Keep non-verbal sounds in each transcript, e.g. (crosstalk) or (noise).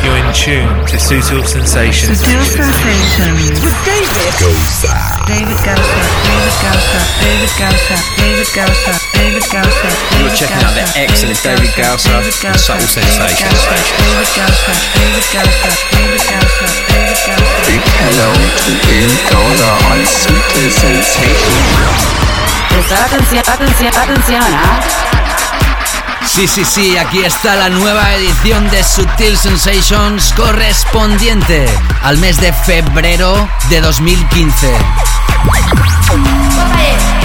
You're in tune to Sutil Sensations. Sutil Sensations. With David. Goza. David Goza. David Goza. David Goza. David Goza. David Goza. You're checking out the excellent David Goza Subtle Sensations. David Goza. David Goza. David Goza. David Goza. Big hello to David Goza on Sutil Sensations. This happens, happens, happens, Sí, sí, sí, aquí está la nueva edición de Sutil Sensations correspondiente al mes de febrero de 2015.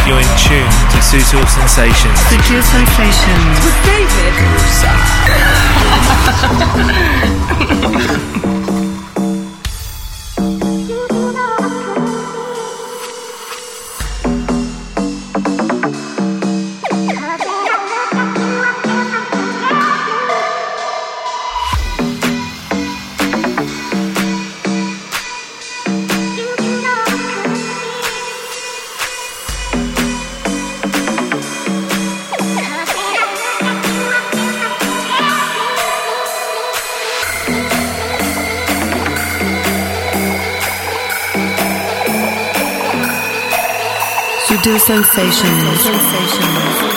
You're in tune to Subtle Sensations. Subtle Sensations. With David (laughs) Subtle Sensations.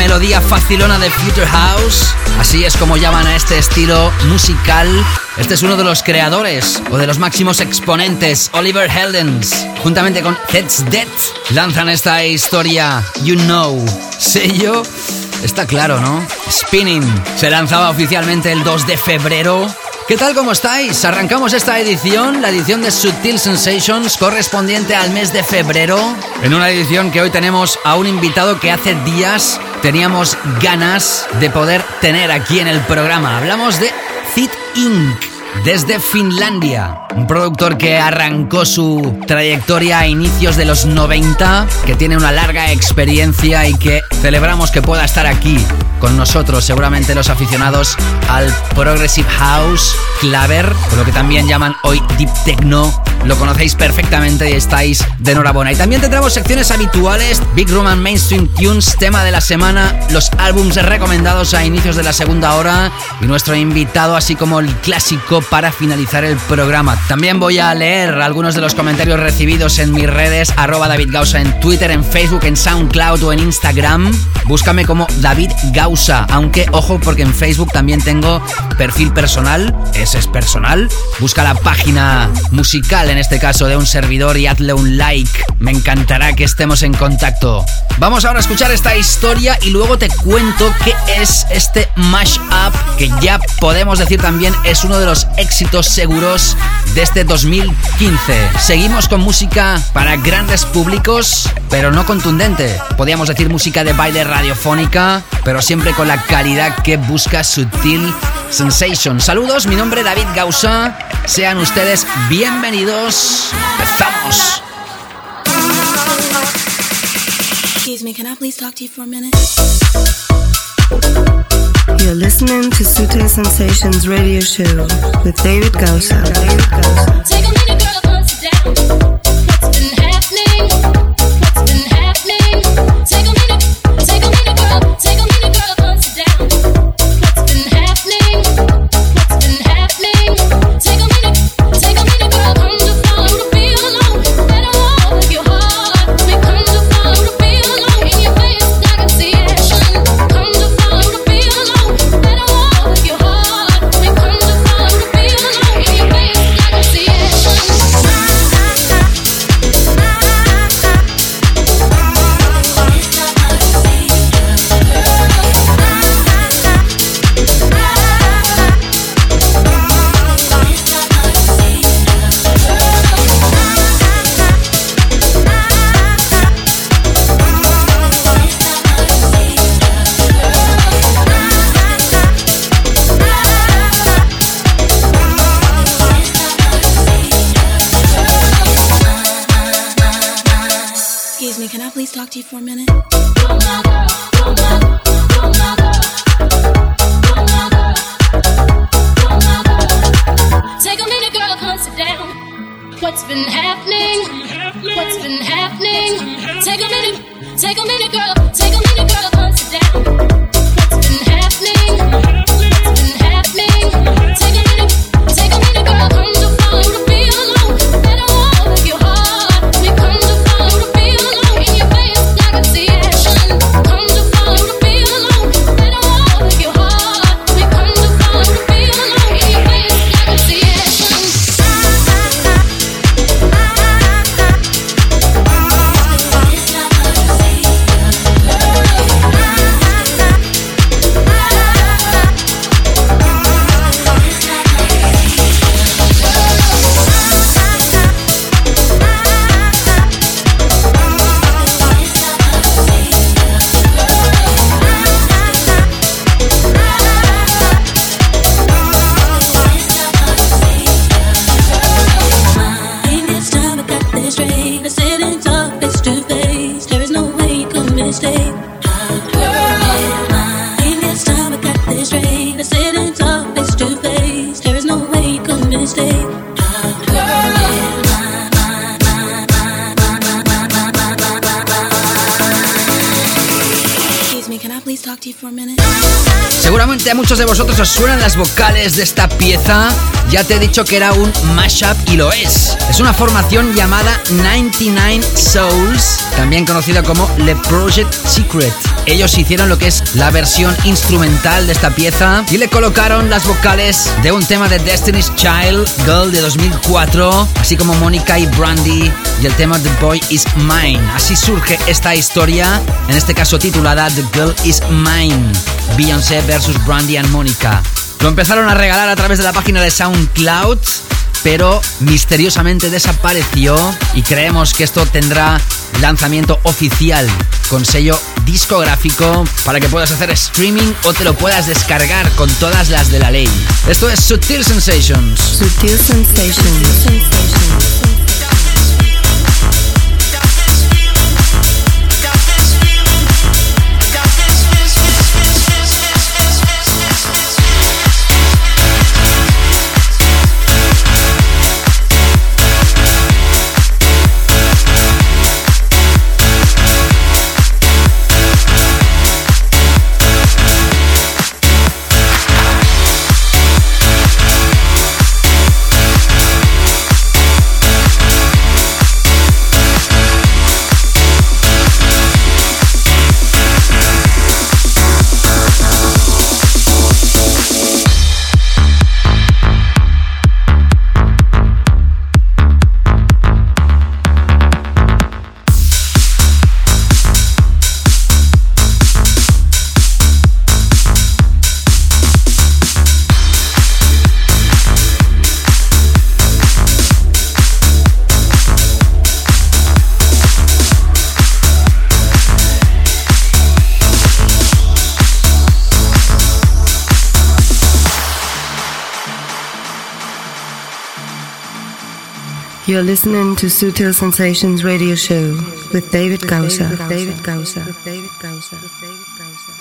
Melodía facilona de Future House. Así es como llaman a este estilo musical. Este es uno de los creadores o de los máximos exponentes, Oliver Heldens. Juntamente con Heads Dead, lanzan esta historia You Know. Sello, está claro, ¿no? Spinning. Se lanzaba oficialmente el 2 de febrero ¿Qué tal? ¿Cómo estáis? Arrancamos esta edición, la edición de Subtil Sensations correspondiente al mes de febrero. En una edición que hoy tenemos a un invitado que hace días teníamos ganas de poder tener aquí en el programa. Hablamos de Fit Inc desde Finlandia. Un productor que arrancó su trayectoria a inicios de los 90, que tiene una larga experiencia y que celebramos que pueda estar aquí con nosotros, seguramente los aficionados al Progressive House, Claver, o lo que también llaman hoy Deep Techno. Lo conocéis perfectamente y estáis de enhorabuena. Y también tendremos secciones habituales, Big Room and Mainstream Tunes, tema de la semana, los álbums recomendados a inicios de la segunda hora y nuestro invitado, así como el clásico para finalizar el programa. También voy a leer algunos de los comentarios recibidos en mis redes, arroba David en Twitter, en Facebook, en SoundCloud o en Instagram. Búscame como David Gausa, aunque ojo porque en Facebook también tengo perfil personal, ese es personal. Busca la página musical, en este caso de un servidor, y hazle un like. Me encantará que estemos en contacto. Vamos ahora a escuchar esta historia y luego te cuento qué es este mashup que ya podemos decir también es uno de los éxitos seguros desde 2015. Este Seguimos con música para grandes públicos, pero no contundente. Podríamos decir música de baile radiofónica, pero siempre con la calidad que busca Sutil Sensation. Saludos, mi nombre es David Gausa. Sean ustedes bienvenidos. Empezamos. Excuse me, can I please talk to you for a minute? You're listening to Sutil Sensations radio show with David Gausa. Take a minute, girl, down. What's been happening? A muchos de vosotros os suenan las vocales de esta pieza. Ya te he dicho que era un mashup y lo es. Es una formación llamada 99 Souls, también conocida como The Project Secret. Ellos hicieron lo que es la versión instrumental de esta pieza y le colocaron las vocales de un tema de Destiny's Child, Girl de 2004, así como Monica y Brandy y el tema The Boy Is Mine. Así surge esta historia, en este caso titulada The Girl Is Mine. Beyoncé versus Brandy and Monica. Lo empezaron a regalar a través de la página de SoundCloud, pero misteriosamente desapareció y creemos que esto tendrá lanzamiento oficial con sello discográfico para que puedas hacer streaming o te lo puedas descargar con todas las de la ley. Esto es Sutil Sensations. Sutil Sensations. Listening to Sutil Sensations radio show with David Gausa. David Gausa. David Gausa. David Gausa.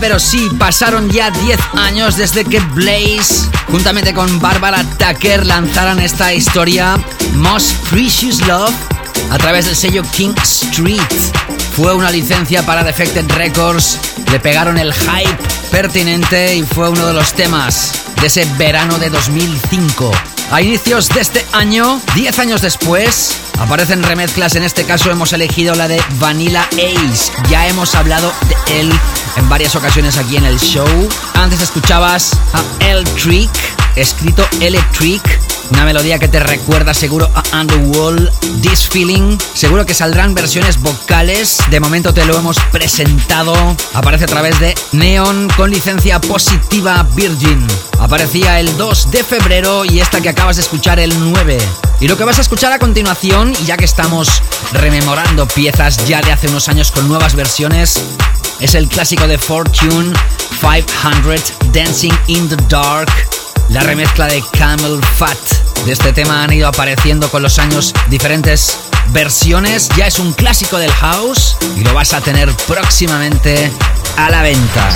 pero sí, pasaron ya 10 años desde que Blaze, juntamente con Barbara Tucker, lanzaran esta historia, Most Precious Love, a través del sello King Street. Fue una licencia para Defected Records, le pegaron el hype pertinente y fue uno de los temas de ese verano de 2005. A inicios de este año, 10 años después, aparecen remezclas. En este caso hemos elegido la de Vanilla Ace. Ya hemos hablado de él en varias ocasiones aquí en el show. Antes escuchabas a El Trick, escrito Electric. Una melodía que te recuerda seguro a Underworld, This Feeling. Seguro que saldrán versiones vocales. De momento te lo hemos presentado. Aparece a través de Neon con licencia positiva Virgin. Aparecía el 2 de febrero y esta que acabas de escuchar el 9. Y lo que vas a escuchar a continuación, ya que estamos rememorando piezas ya de hace unos años con nuevas versiones, es el clásico de Fortune 500 Dancing in the Dark la remezcla de Camel Fat. De este tema han ido apareciendo con los años diferentes versiones. Ya es un clásico del house y lo vas a tener próximamente a la venta.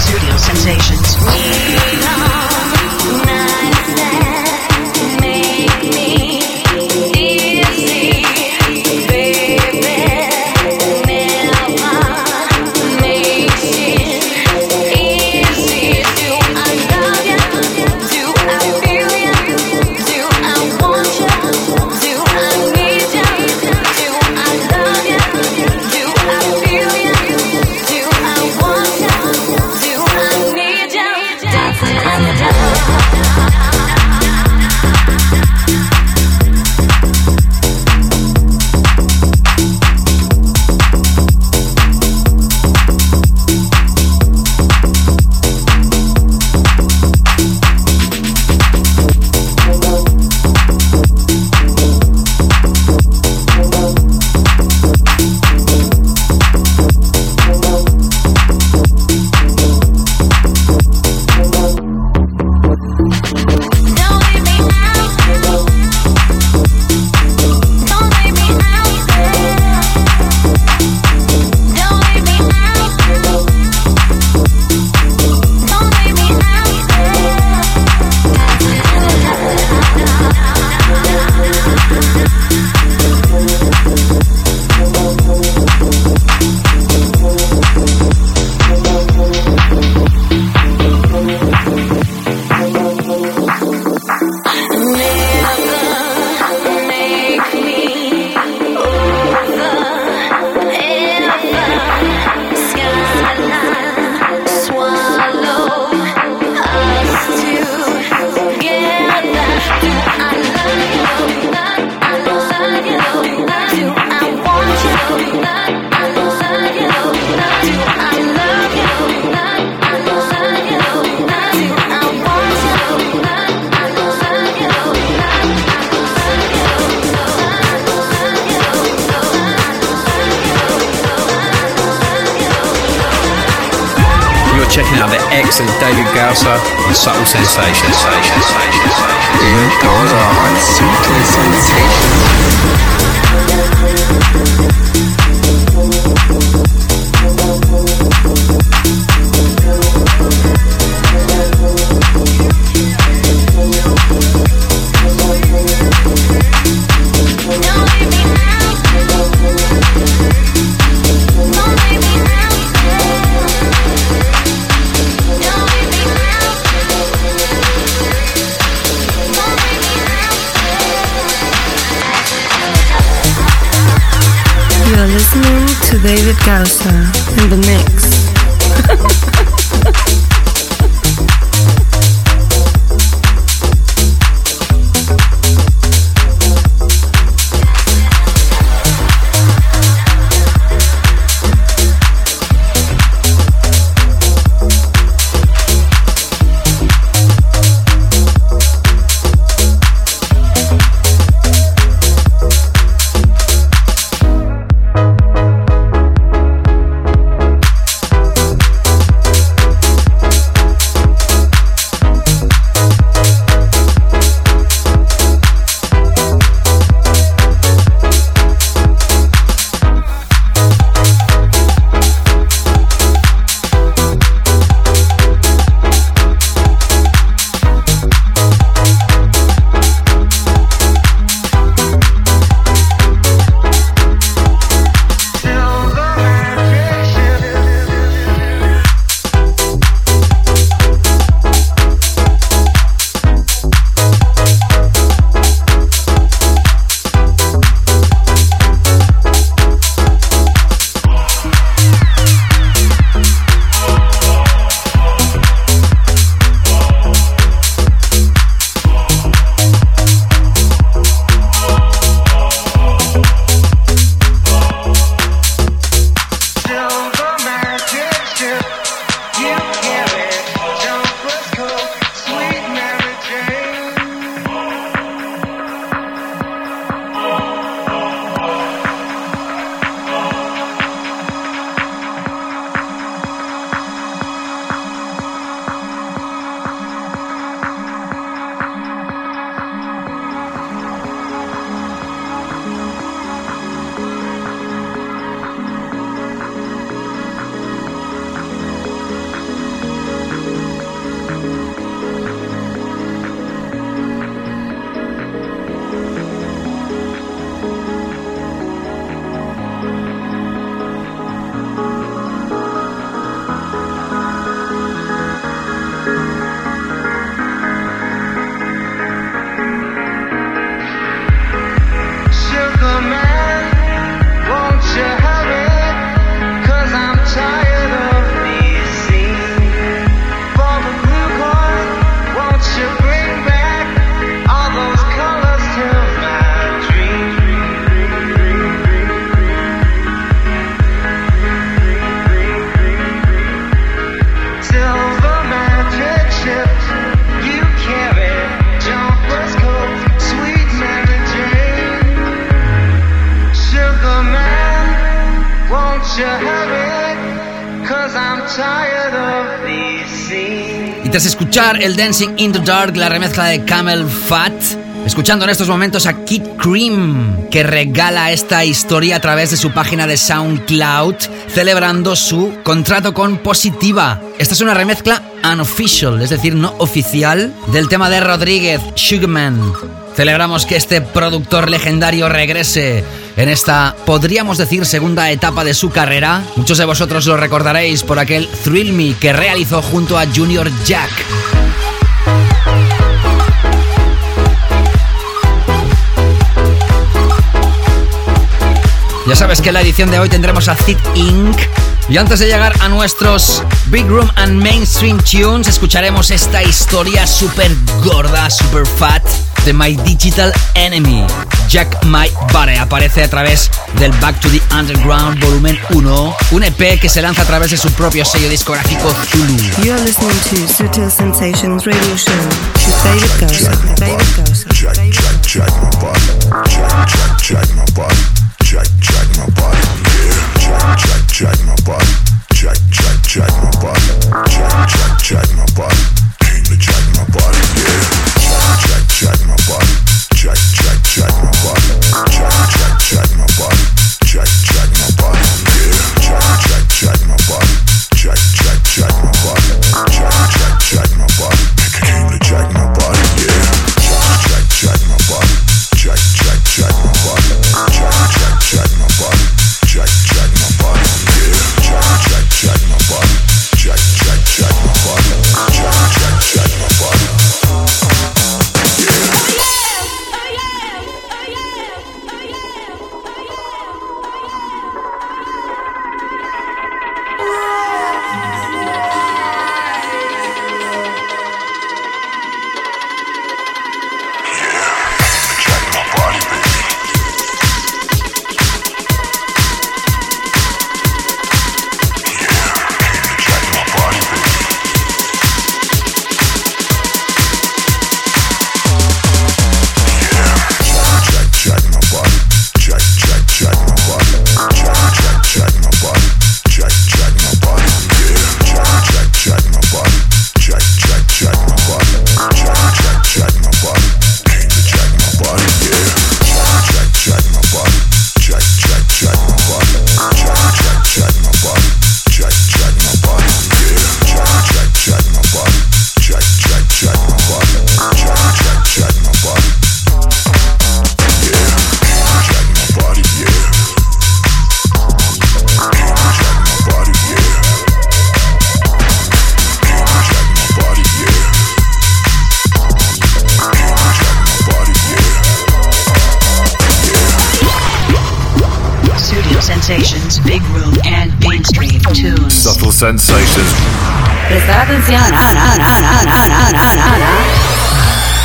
Escuchar el Dancing in the Dark, la remezcla de Camel Fat, escuchando en estos momentos a Kid Cream, que regala esta historia a través de su página de SoundCloud, celebrando su contrato con Positiva. Esta es una remezcla unofficial, es decir, no oficial, del tema de Rodríguez, Sugarman. Celebramos que este productor legendario regrese en esta, podríamos decir, segunda etapa de su carrera. Muchos de vosotros lo recordaréis por aquel Thrill Me que realizó junto a Junior Jack. Ya sabes que en la edición de hoy tendremos a Zit Inc. Y antes de llegar a nuestros Big Room and Mainstream Tunes, escucharemos esta historia super gorda, super fat de My Digital Enemy. Jack My Body aparece a través del Back to the Underground Volumen 1, un EP que se lanza a través de su propio sello discográfico Zulu. You're listening to Sutil Sensations Radio Show my body. My body. Check my body. Jack, Jack, Jack my body. Jack, Jack, Jack my body. Came to Jack my body.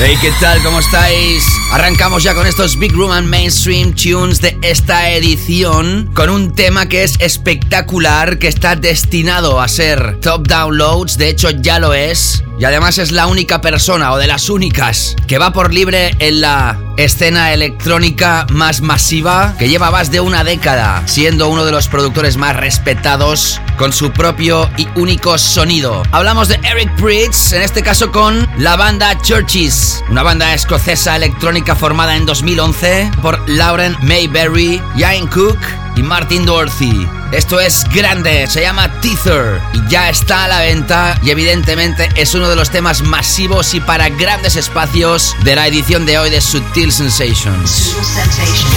Hey, ¿qué tal? ¿Cómo estáis? Arrancamos ya con estos Big Room and Mainstream Tunes de esta edición con un tema que es espectacular, que está destinado a ser top downloads, de hecho ya lo es, y además es la única persona o de las únicas que va por libre en la escena electrónica más masiva, que lleva más de una década siendo uno de los productores más respetados con su propio y único sonido. Hablamos de Eric Prydz, en este caso con la banda Churches, una banda escocesa electrónica formada en 2011 por Lauren Mayberry, Ian Cook Martin Dorsey. Esto es grande, se llama Teether y ya está a la venta y evidentemente es uno de los temas masivos y para grandes espacios de la edición de hoy de Sutil Sensations. Sutil Sensations.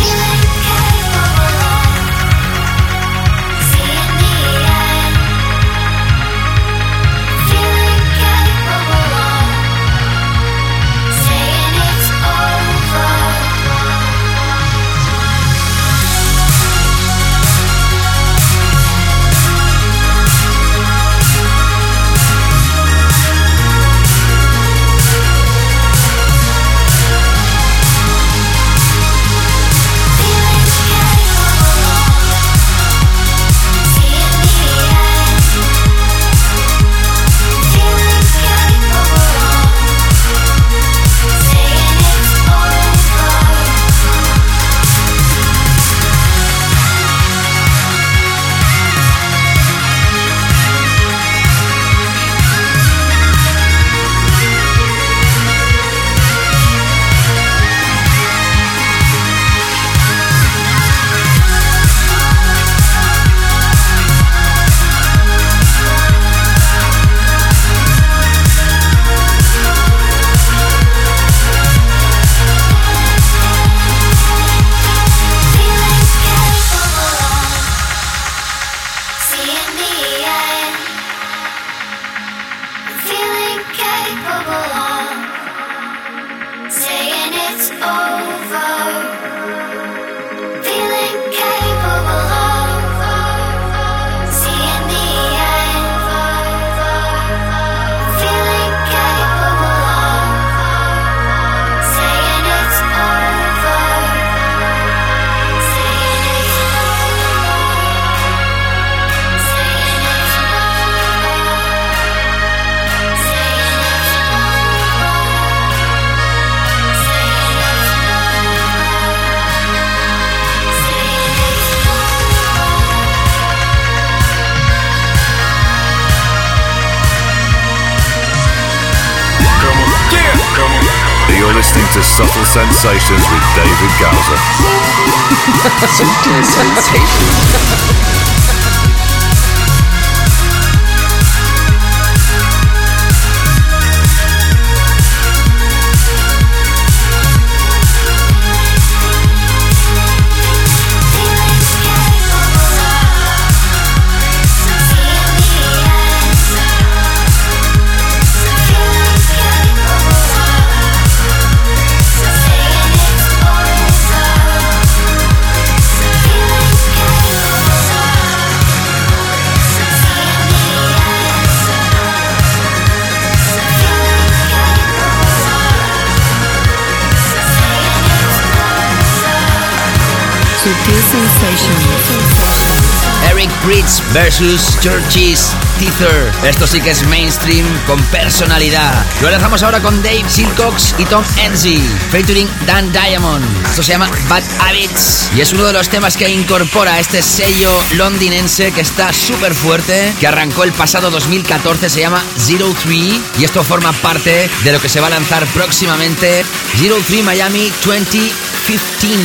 Versus Churches Teether. Esto sí que es mainstream con personalidad. Lo lanzamos ahora con Dave Silcox y Tom Enzi, featuring Dan Diamond. Esto se llama Bad Habits y es uno de los temas que incorpora este sello londinense que está súper fuerte, que arrancó el pasado 2014, se llama Zero Three y esto forma parte de lo que se va a lanzar próximamente Zero Three Miami 2015.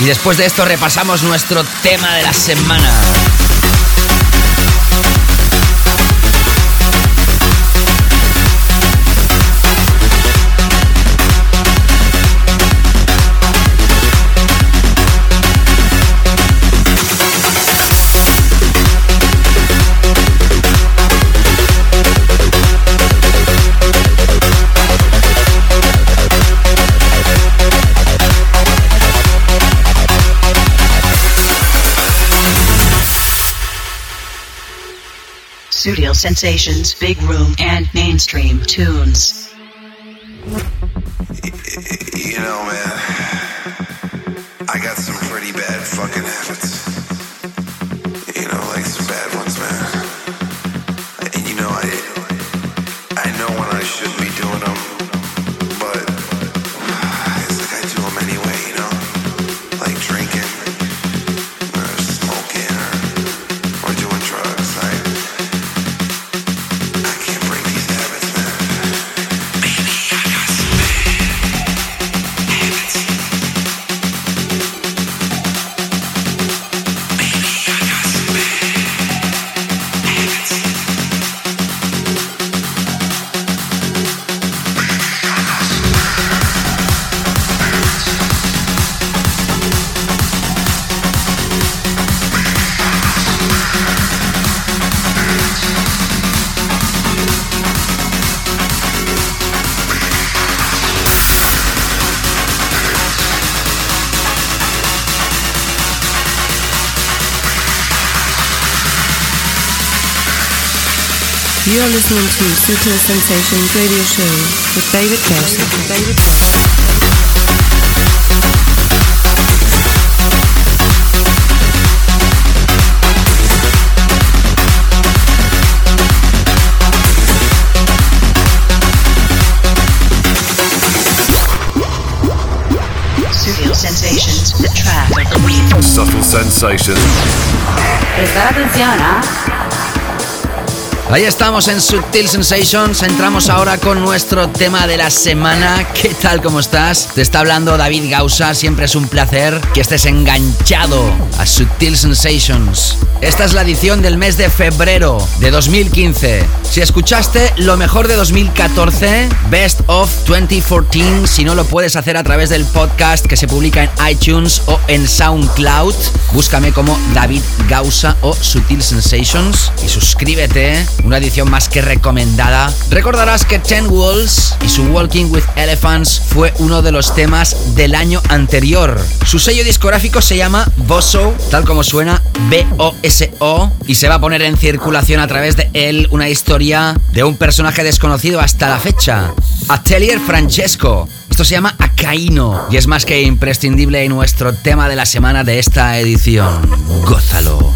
Y después de esto repasamos nuestro tema de la semana. Studio Sensations, Big Room, and Mainstream Tunes. Sutil Sensations Radio Show with David Gausa. David Gausa. Sensations, the track of the week. Subtle Sensations. Prestar atención, ¿ah? Ahí estamos en Subtil Sensations. Entramos ahora con nuestro tema de la semana. ¿Qué tal? ¿Cómo estás? Te está hablando David Gausa. Siempre es un placer que estés enganchado a Subtil Sensations. Esta es la edición del mes de febrero de 2015. Si escuchaste lo mejor de 2014, Best of 2014, si no lo puedes hacer a través del podcast que se publica en iTunes o en SoundCloud, búscame como David Gausa o Sutil Sensations y suscríbete. Una edición más que recomendada. Recordarás que Ten Walls y su Walking with Elephants fue uno de los temas del año anterior. Su sello discográfico se llama Bosso, tal como suena B-O-S-O, y se va a poner en circulación a través de él una historia de un personaje desconocido hasta la fecha, Atelier Francesco. Esto se llama Acaíno y es más que imprescindible en nuestro tema de la semana de esta edición. Gózalo.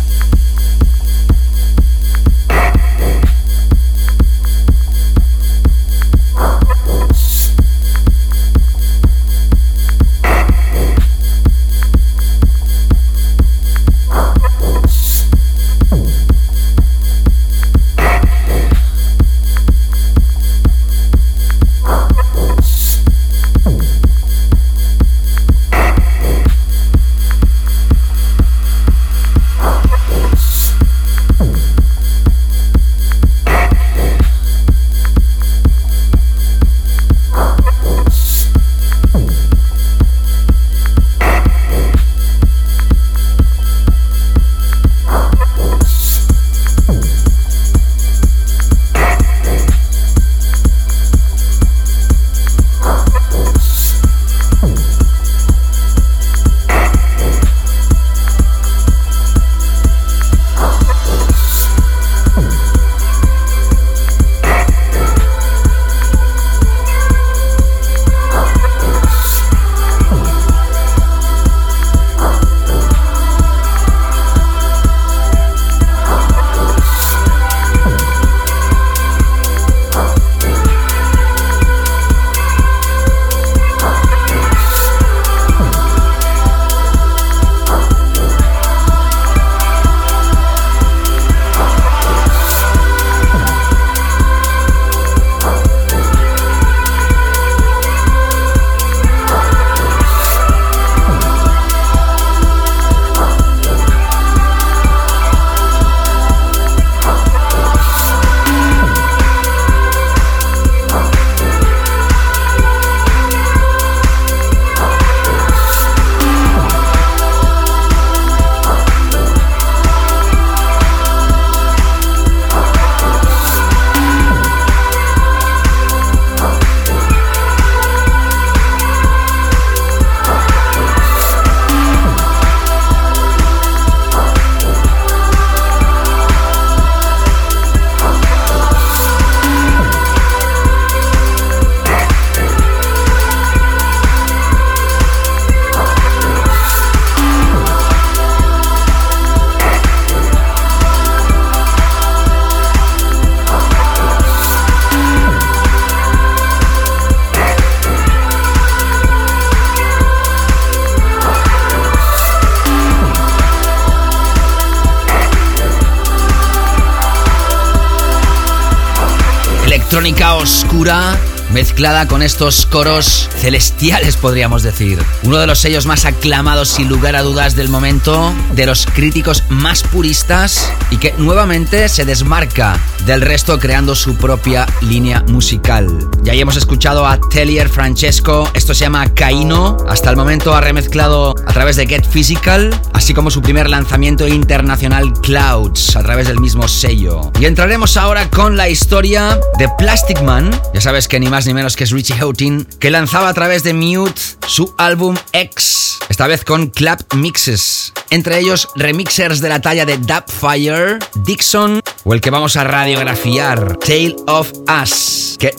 Mezclada con estos coros celestiales, podríamos decir. Uno de los sellos más aclamados, sin lugar a dudas, del momento, de los críticos más puristas y que nuevamente se desmarca del resto creando su propia línea musical. Ya hemos escuchado a Tellier Francesco, esto se llama Caino, hasta el momento ha remezclado a través de Get Physical, así como su primer lanzamiento internacional Clouds, a través del mismo sello. Y entraremos ahora con la historia de Plastic Man, ya sabes que ni más ni menos que es Richie Houghton, que lanzaba a través de Mute su álbum X, esta vez con clap mixes. Entre ellos remixers de la talla de Fire, Dixon o el que vamos a radiografiar, Tale of Us, que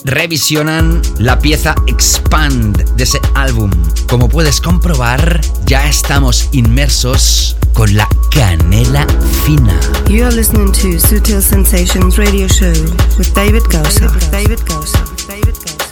revisionan la pieza Expand de ese álbum. Como puedes comprobar, ya estamos inmersos con la canela fina. You are listening to Sutil Sensations Radio Show with David Gausser. David Gausser. David Gausser.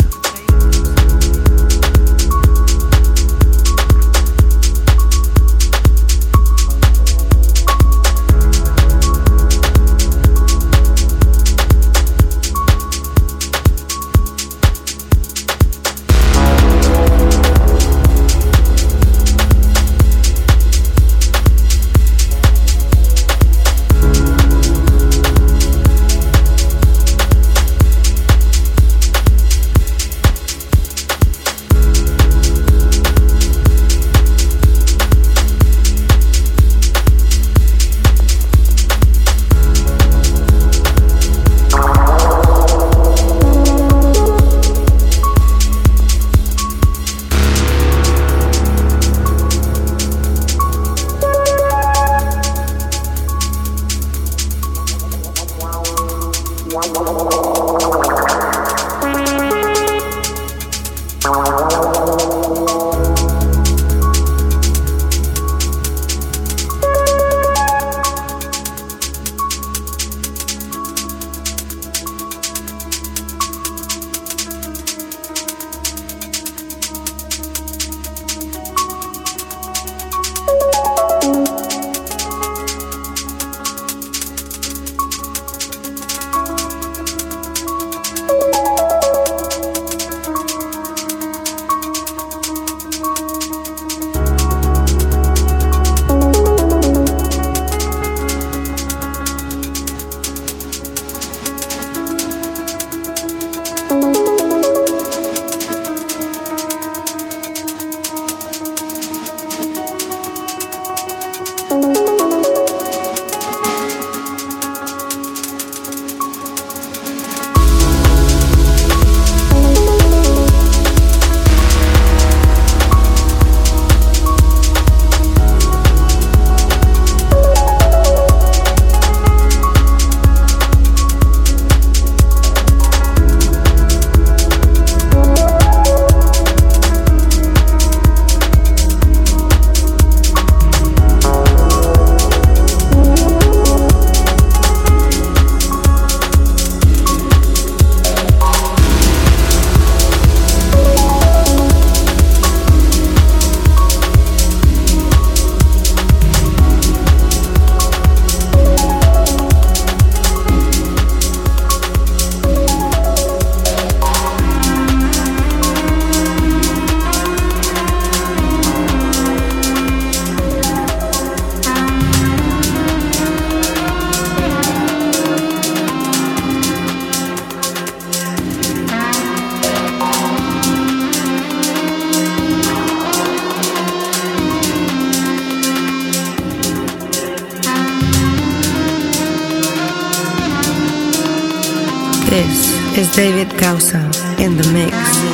David Causa in the mix. In the mix.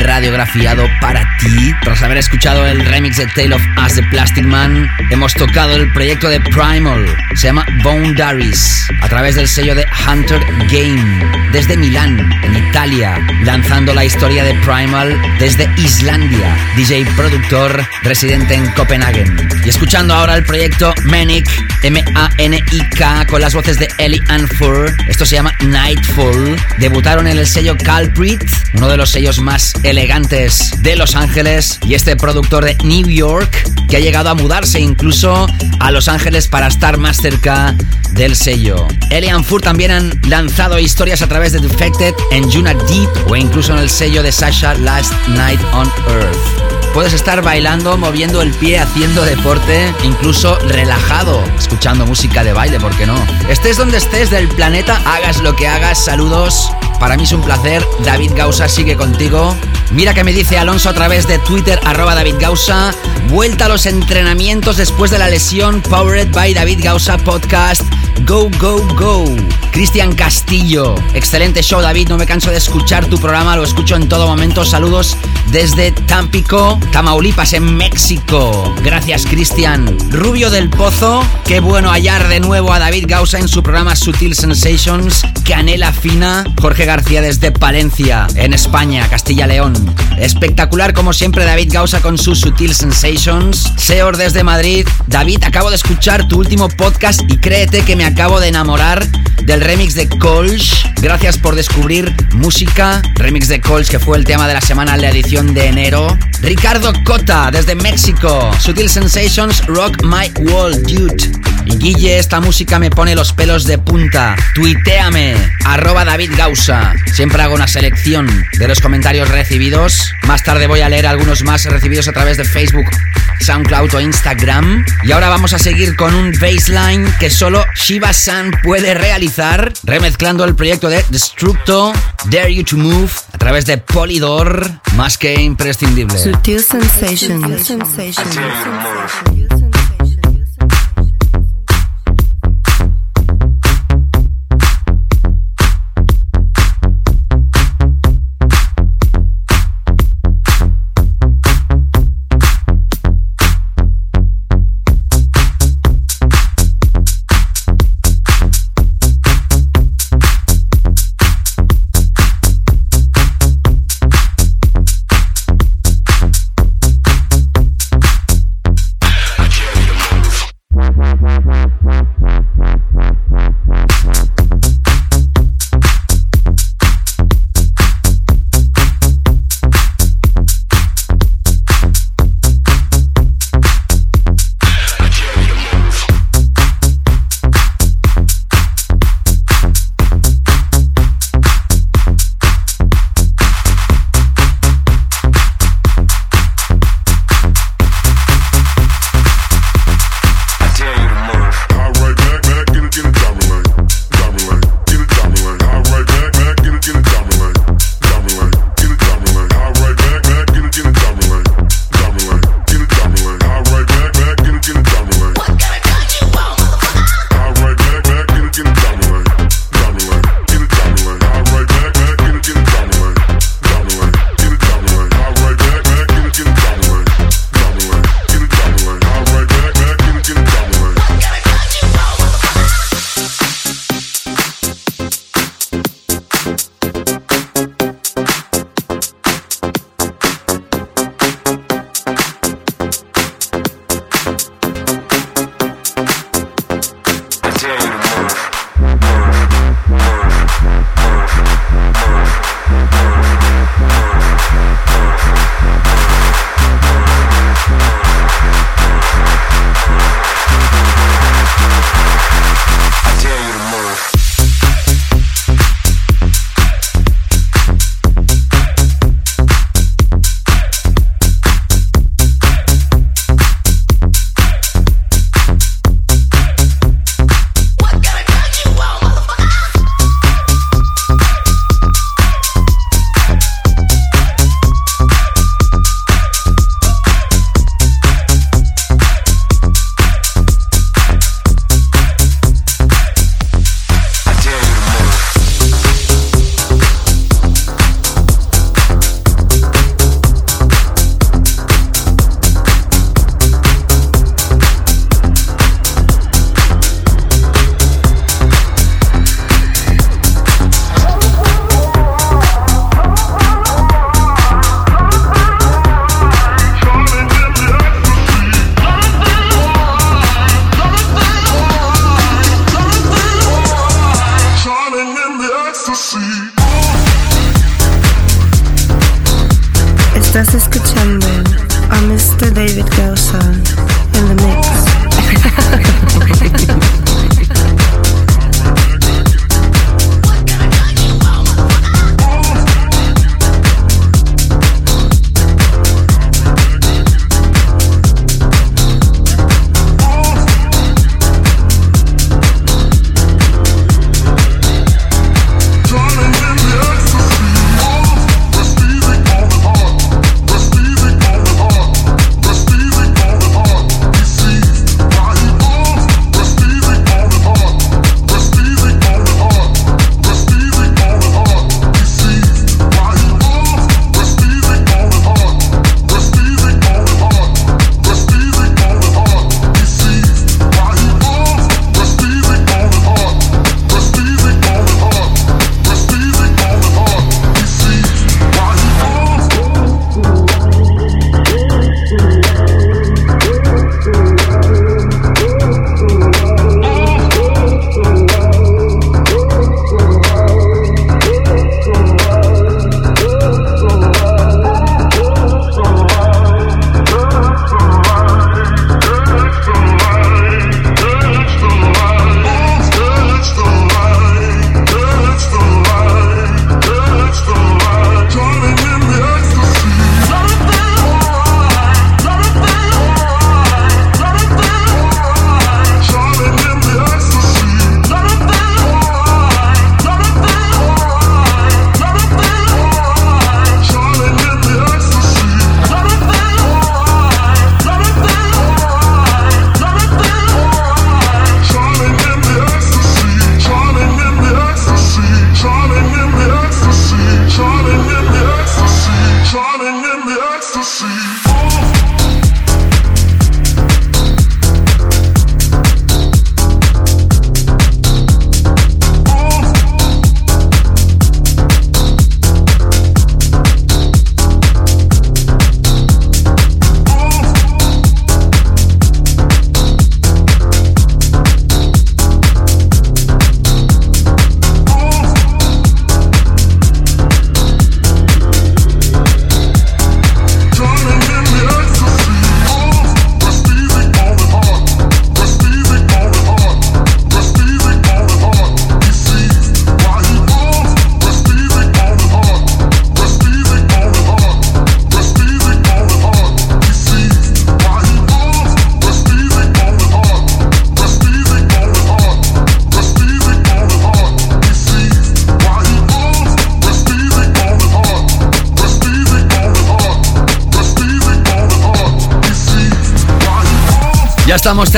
Radiografiado para ti. Tras haber escuchado el remix de Tale of Us de Plastic Man, hemos tocado el proyecto de Primal, se llama Boundaries, a través del sello de Hunter Game, desde Milán, en Italia, lanzando la historia de Primal desde Islandia, DJ productor residente en Copenhagen. Y escuchando ahora el proyecto Manic, M-A-N-I-K, con las voces de Ellie Anfur, esto se llama Nightfall, debutaron en el sello Culprit, uno de los sellos más elegantes de Los Ángeles, y este productor de New York, que ha llegado a mudarse incluso a Los Ángeles para estar más cerca del sello. Ellie Anfur también han lanzado historias a través de Defected en Juna Deep o incluso en el sello de Sasha Last Night on Earth. Puedes estar bailando, moviendo el pie, haciendo deporte, incluso relajado, escuchando música de baile, ¿por qué no? Estés donde estés del planeta, hagas lo que hagas, saludos. Para mí es un placer. David Gausa sigue contigo. Mira que me dice Alonso a través de Twitter, arroba David Gausa. Vuelta a los entrenamientos después de la lesión. Powered by David Gausa Podcast. Go, go, go. Cristian Castillo. Excelente show, David. No me canso de escuchar tu programa. Lo escucho en todo momento. Saludos desde Tampico, Tamaulipas, en México. Gracias, Cristian. Rubio del Pozo. Qué bueno hallar de nuevo a David Gausa en su programa Sutil Sensations. Canela Fina. Jorge García desde Palencia, en España, Castilla León. Espectacular como siempre David Gausa con sus Sutil Sensations. Seor desde Madrid. David, acabo de escuchar tu último podcast y créete que me acabo de enamorar del remix de Colch. Gracias por descubrir música. Remix de Colch que fue el tema de la semana en la edición de enero. Ricardo Cota desde México. Sutil Sensations Rock My World Dude. Guille, esta música me pone los pelos de punta. Tuiteame, arroba David Gausa. Siempre hago una selección de los comentarios recibidos. Más tarde voy a leer algunos más recibidos a través de Facebook, SoundCloud o Instagram. Y ahora vamos a seguir con un baseline que solo Shiva San puede realizar, remezclando el proyecto de Destructo, Dare You to Move, a través de Polydor, más que imprescindible. Sutil Sensations. Gausa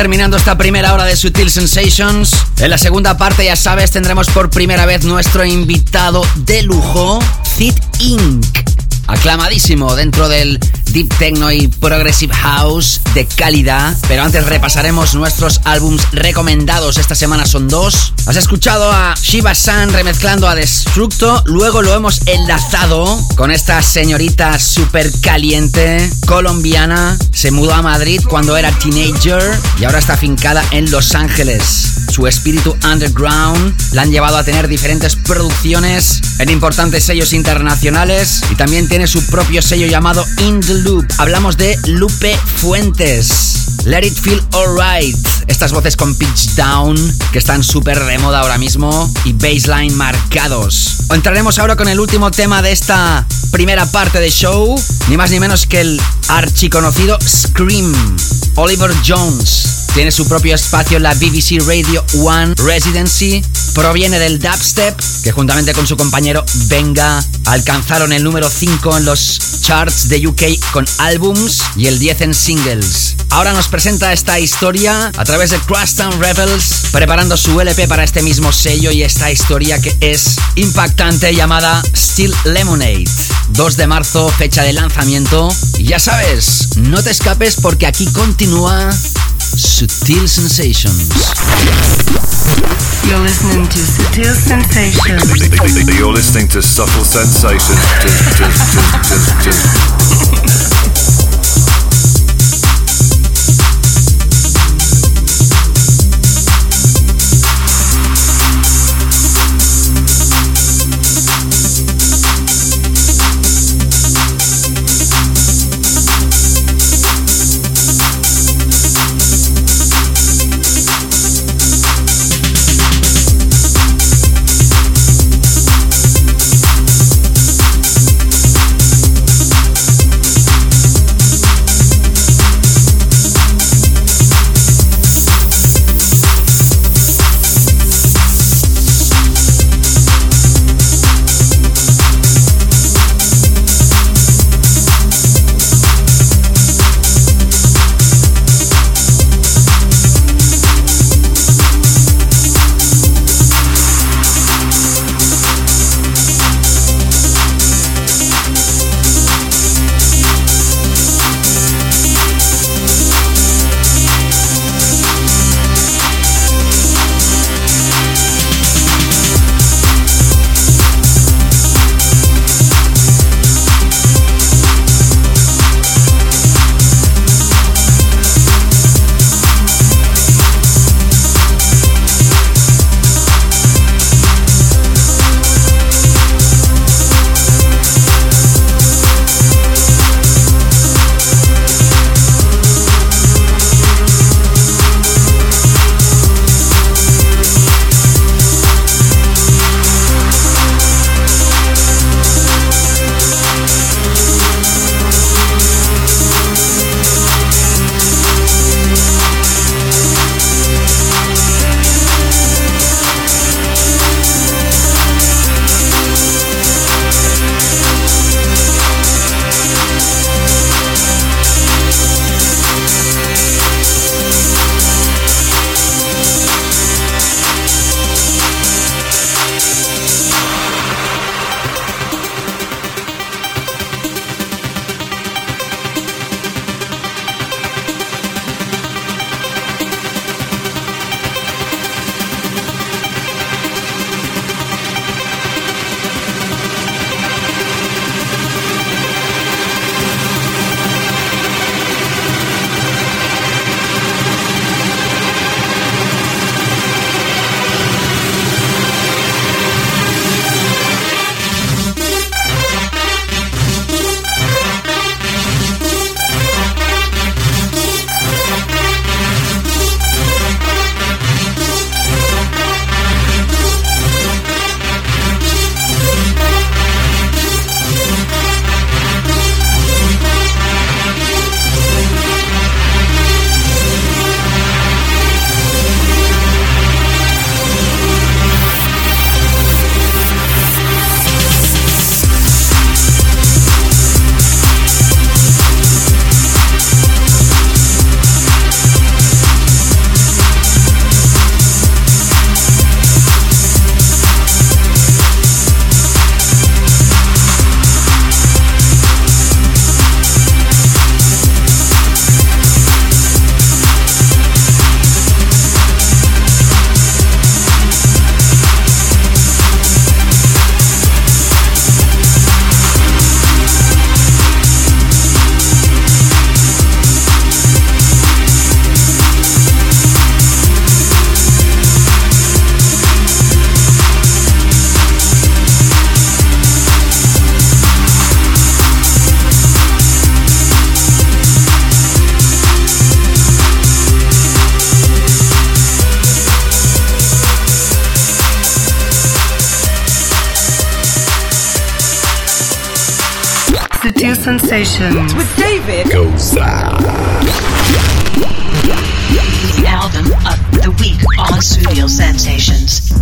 terminando esta primera hora de Sutil Sensations. En la segunda parte, ya sabes, tendremos por primera vez nuestro invitado de lujo, Cid Inc. Aclamadísimo dentro del Deep Techno y Progressive House de calidad. Pero antes repasaremos nuestros álbums recomendados. Esta semana son dos. Has escuchado a Shiva San remezclando a Destructo. Luego lo hemos enlazado con esta señorita super caliente colombiana. Se mudó a Madrid cuando era teenager y ahora está afincada en Los Ángeles. Su espíritu underground la han llevado a tener diferentes producciones en importantes sellos internacionales y también tiene su propio sello llamado In the Loop. Hablamos de Lupe Fuentes. Let It Feel Alright. Estas voces con pitch down que están súper de moda ahora mismo y baseline marcados. Entraremos ahora con el último tema de esta primera parte de show, ni más ni menos que el archiconocido Scream. Oliver Jones tiene su propio espacio en la BBC Radio One Residency. Proviene del dubstep, que juntamente con su compañero Venga alcanzaron el número 5 en los charts de UK con álbums y el 10 en singles. Ahora nos presenta esta historia a través de Crosstown Rebels, preparando su LP para este mismo sello y esta historia que es impactante llamada Still Lemonade. 2 de marzo, fecha de lanzamiento. Y ya sabes, no te escapes porque aquí continúa Sutil Sensations. You're listening to Sutil Sensations. You're listening to Subtle Sensations. (laughs) Sensations with David Goza. The album of the week on Studio Sensations.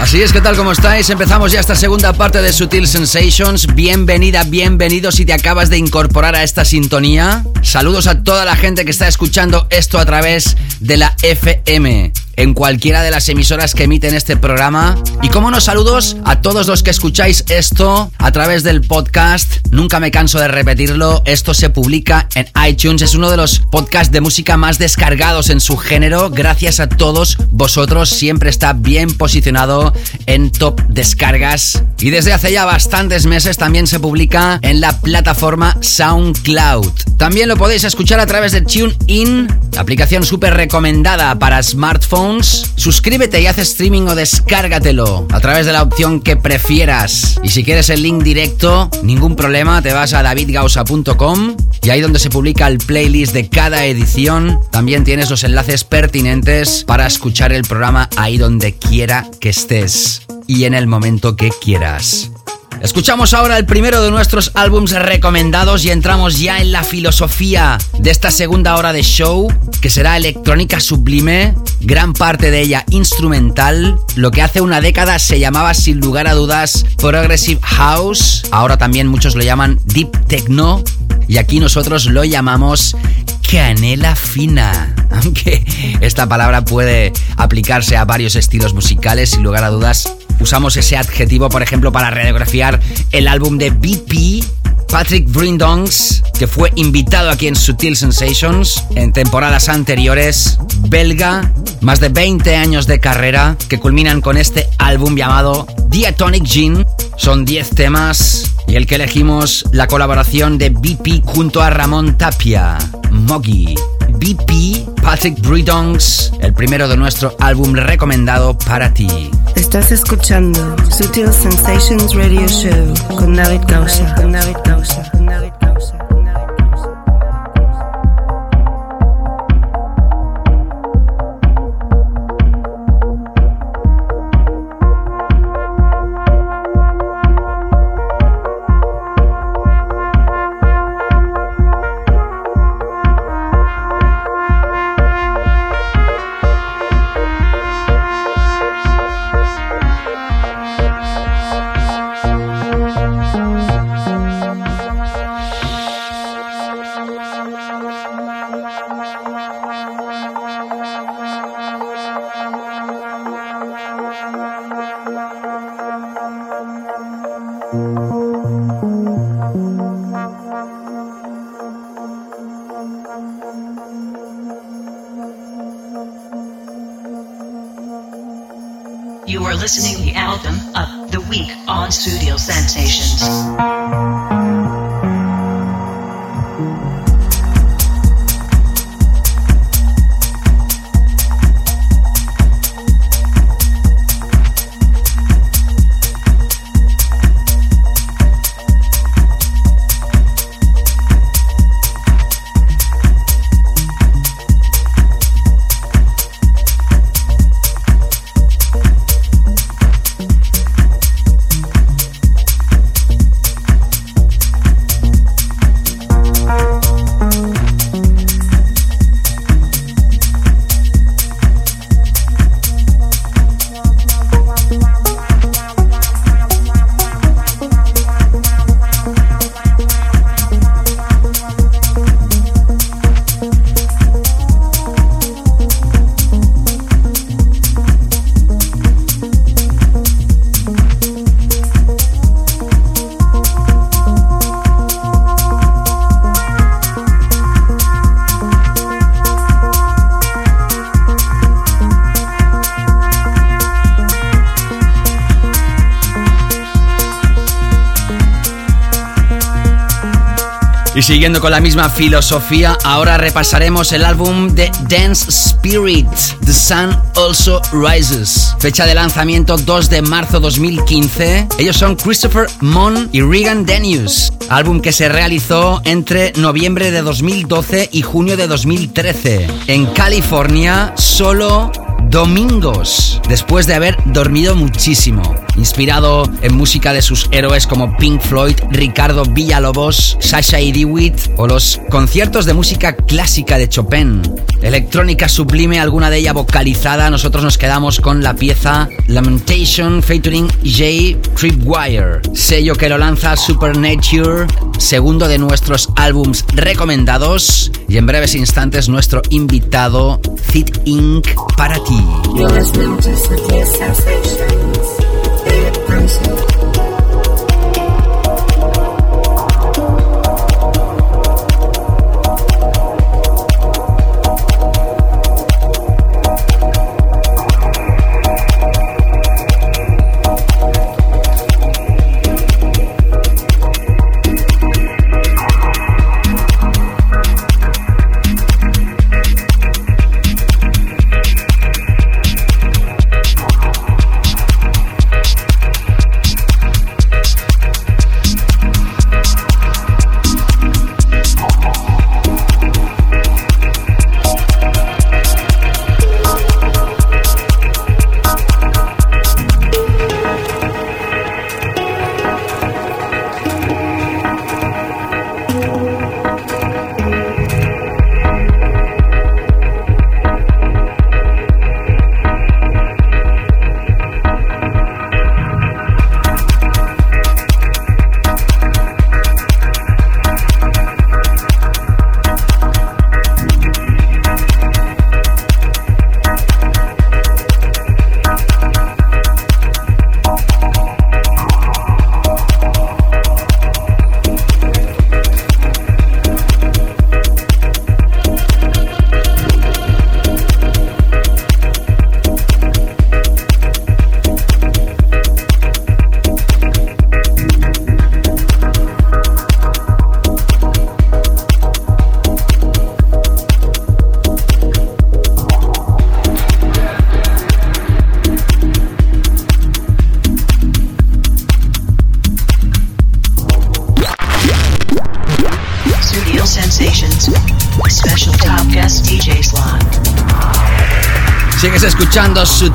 Así es, ¿qué tal? ¿Cómo estáis? Empezamos ya esta segunda parte de Sutil Sensations. Bienvenida, bienvenido si te acabas de incorporar a esta sintonía. Saludos a toda la gente que está escuchando esto a través de la FM en cualquiera de las emisoras que emiten este programa. Y como no, saludos a todos los que escucháis esto a través del podcast. Nunca me canso de repetirlo. Esto se publica en iTunes. Es uno de los podcasts de música más descargados en su género. Gracias a todos vosotros. Siempre está bien posicionado en top descargas. Y desde hace ya bastantes meses también se publica en la plataforma SoundCloud. También lo podéis escuchar a través de TuneIn, aplicación súper recomendada para smartphones suscríbete y haz streaming o descárgatelo a través de la opción que prefieras. Y si quieres el link directo, ningún problema, te vas a davidgausa.com y ahí donde se publica el playlist de cada edición, también tienes los enlaces pertinentes para escuchar el programa ahí donde quiera que estés y en el momento que quieras. Escuchamos ahora el primero de nuestros álbums recomendados y entramos ya en la filosofía de esta segunda hora de show, que será electrónica sublime, gran parte de ella instrumental. Lo que hace una década se llamaba sin lugar a dudas Progressive House, ahora también muchos lo llaman Deep Techno, y aquí nosotros lo llamamos canela fina. (laughs) Aunque esta palabra puede aplicarse a varios estilos musicales, sin lugar a dudas, usamos ese adjetivo, por ejemplo, para radiografiar el álbum de BP. Patrick Brindongs, que fue invitado aquí en Sutil Sensations en temporadas anteriores, belga, más de 20 años de carrera, que culminan con este álbum llamado Diatonic Gin. Son 10 temas y el que elegimos la colaboración de BP junto a Ramón Tapia, Moggy. BP, Patrick Brindongs, el primero de nuestro álbum recomendado para ti. Estás escuchando Sutil Sensations Radio Show con David David You are listening to the album of the week on Studio Sensations. Siguiendo con la misma filosofía, ahora repasaremos el álbum de Dance Spirit, The Sun Also Rises. Fecha de lanzamiento 2 de marzo 2015. Ellos son Christopher Mon y Regan Denius. Álbum que se realizó entre noviembre de 2012 y junio de 2013. En California, solo domingos, después de haber dormido muchísimo. Inspirado en música de sus héroes como Pink Floyd, Ricardo Villalobos, Sasha y DeWitt o los conciertos de música clásica de Chopin. Electrónica sublime, alguna de ella vocalizada. Nosotros nos quedamos con la pieza Lamentation featuring Jay Tripwire, sello que lo lanza Supernature, segundo de nuestros álbums recomendados. Y en breves instantes, nuestro invitado, Fit Inc. para ti. Studio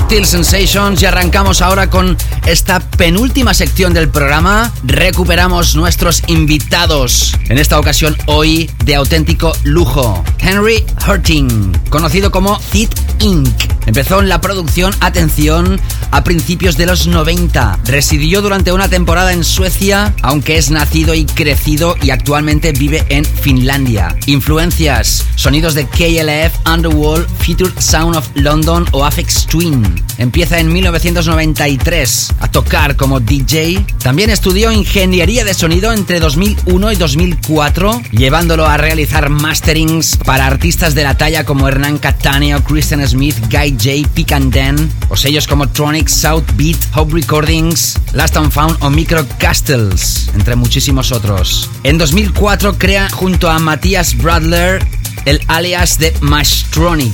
Sensations y arrancamos ahora con esta penúltima sección del programa. Recuperamos nuestros invitados. En esta ocasión, hoy de auténtico lujo. Henry Hurting, conocido como Thit Inc. Empezó en la producción, atención, a principios de los 90. Residió durante una temporada en Suecia, aunque es nacido y crecido y actualmente vive en Finlandia. Influencias, sonidos de KLF, Underworld, Future Sound of London o Afex Twin. Empieza en 1993 a tocar como DJ. También estudió ingeniería de sonido entre 2001 y 2004, llevándolo a realizar masterings para artistas de la talla como Hernán Cattaneo, Kristen Smith, Guy J, Pick and Dan, o sellos como Tronic, South Beat, Hope Recordings, Last and Found o Micro Castles, entre muchísimos otros. En 2004 crea junto a Matthias Bradler el alias de Mastronic.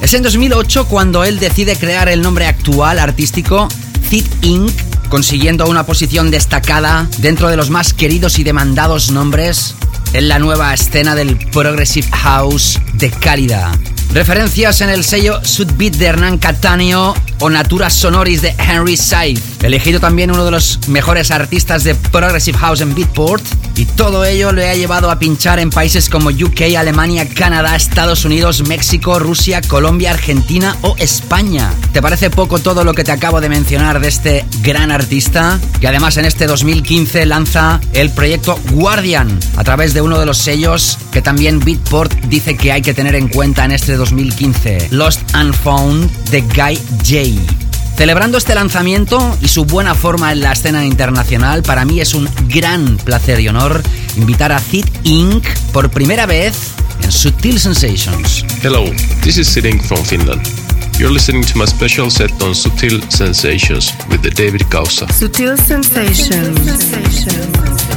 Es en 2008 cuando él decide crear el nombre actual artístico Fit Inc., consiguiendo una posición destacada dentro de los más queridos y demandados nombres en la nueva escena del Progressive House de Cálida. Referencias en el sello Sudbeat de Hernán Cattaneo o Natura Sonoris de Henry Saif. Elegido también uno de los mejores artistas de Progressive House en Beatport. Y todo ello le ha llevado a pinchar en países como UK, Alemania, Canadá, Estados Unidos, México, Rusia, Colombia, Argentina o España. ¿Te parece poco todo lo que te acabo de mencionar de este gran artista? Que además en este 2015 lanza el proyecto Guardian a través de uno de los sellos que también Beatport dice que hay que tener en cuenta en este 2015. Lost and Found de Guy J. Celebrando este lanzamiento y su buena forma en la escena internacional, para mí es un gran placer y honor invitar a Thit Inc. por primera vez en Sutil Sensations. Hello, this is Sitting from Finland. You're listening to my special set on Sutil Sensations with the David Kausa. Sutil Sensations. You're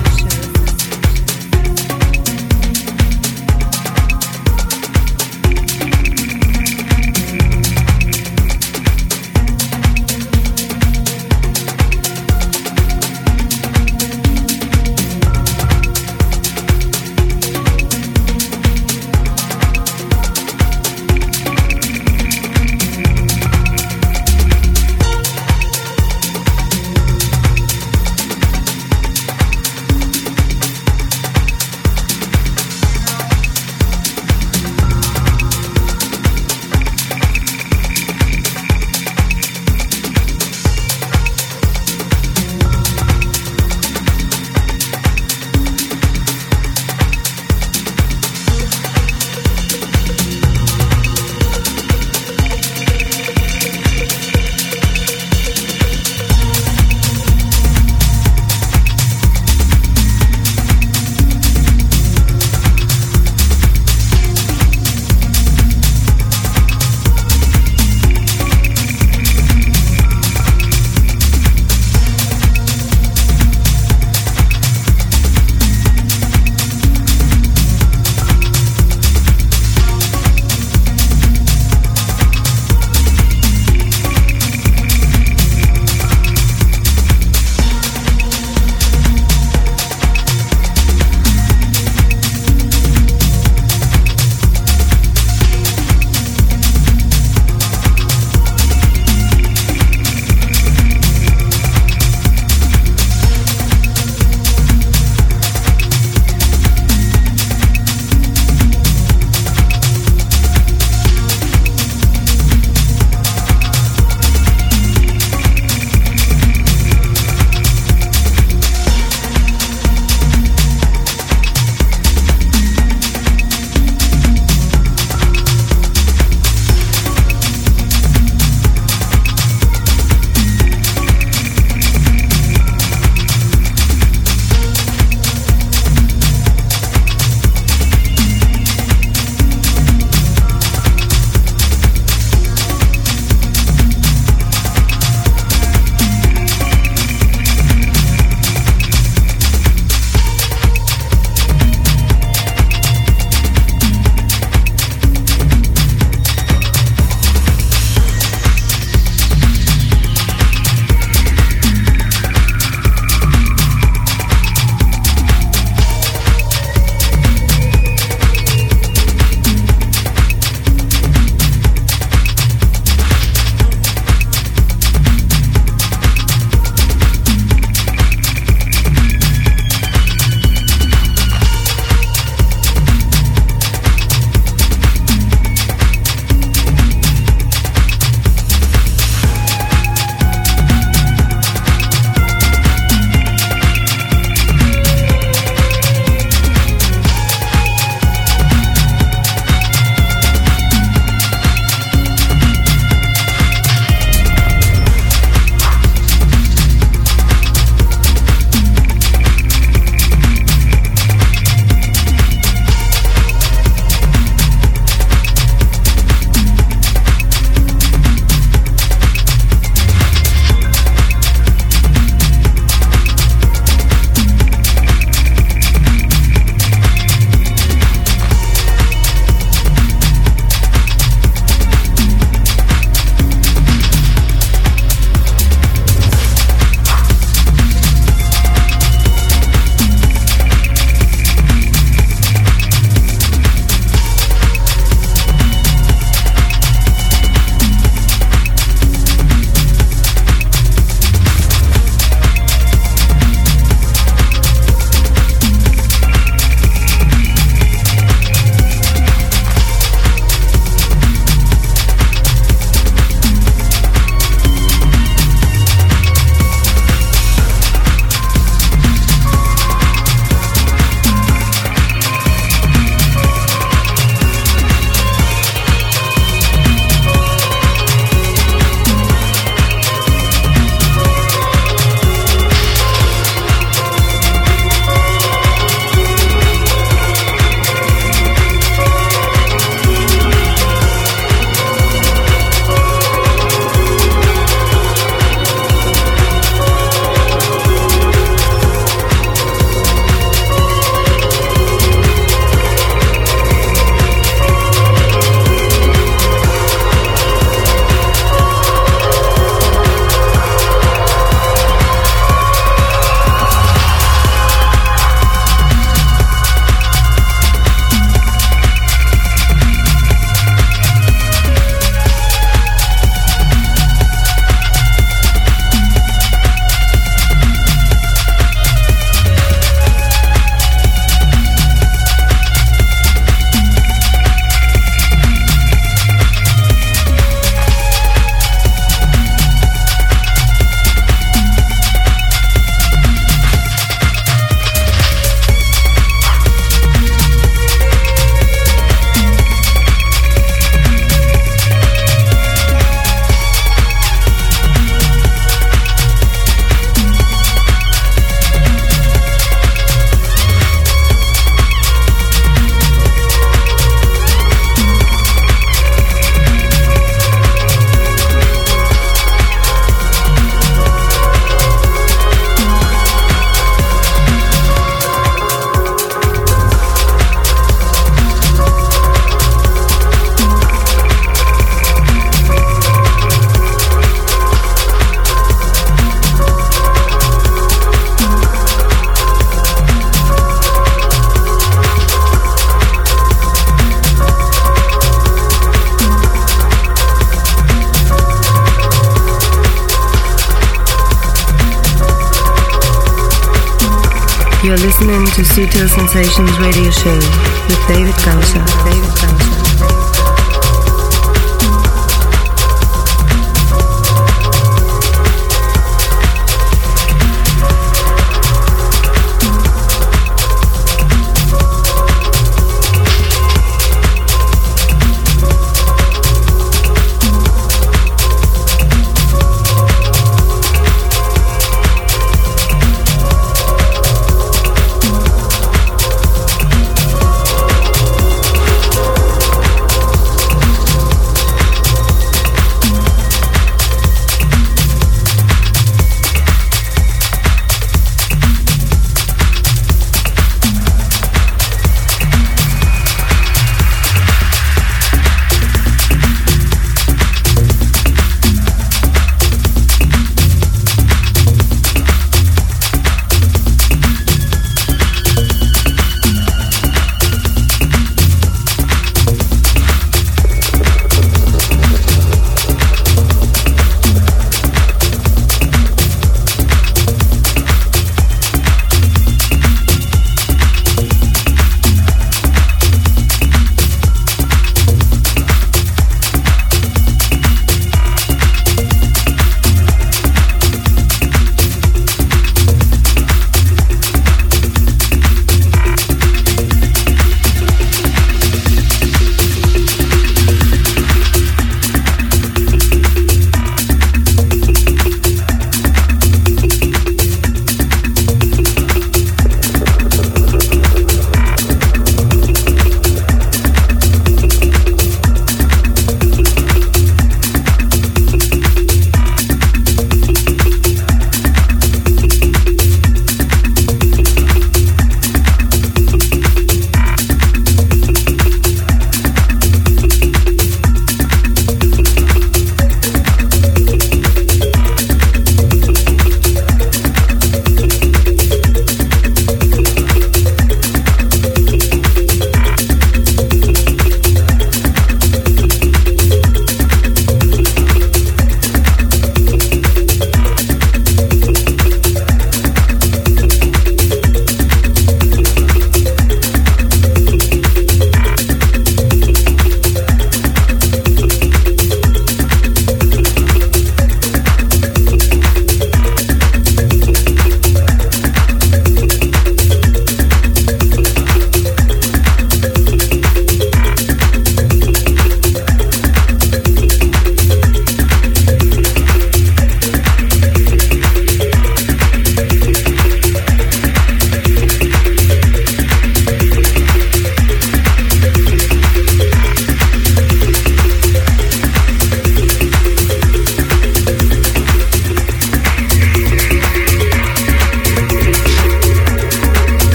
Sensations Radio Show with David Gausa.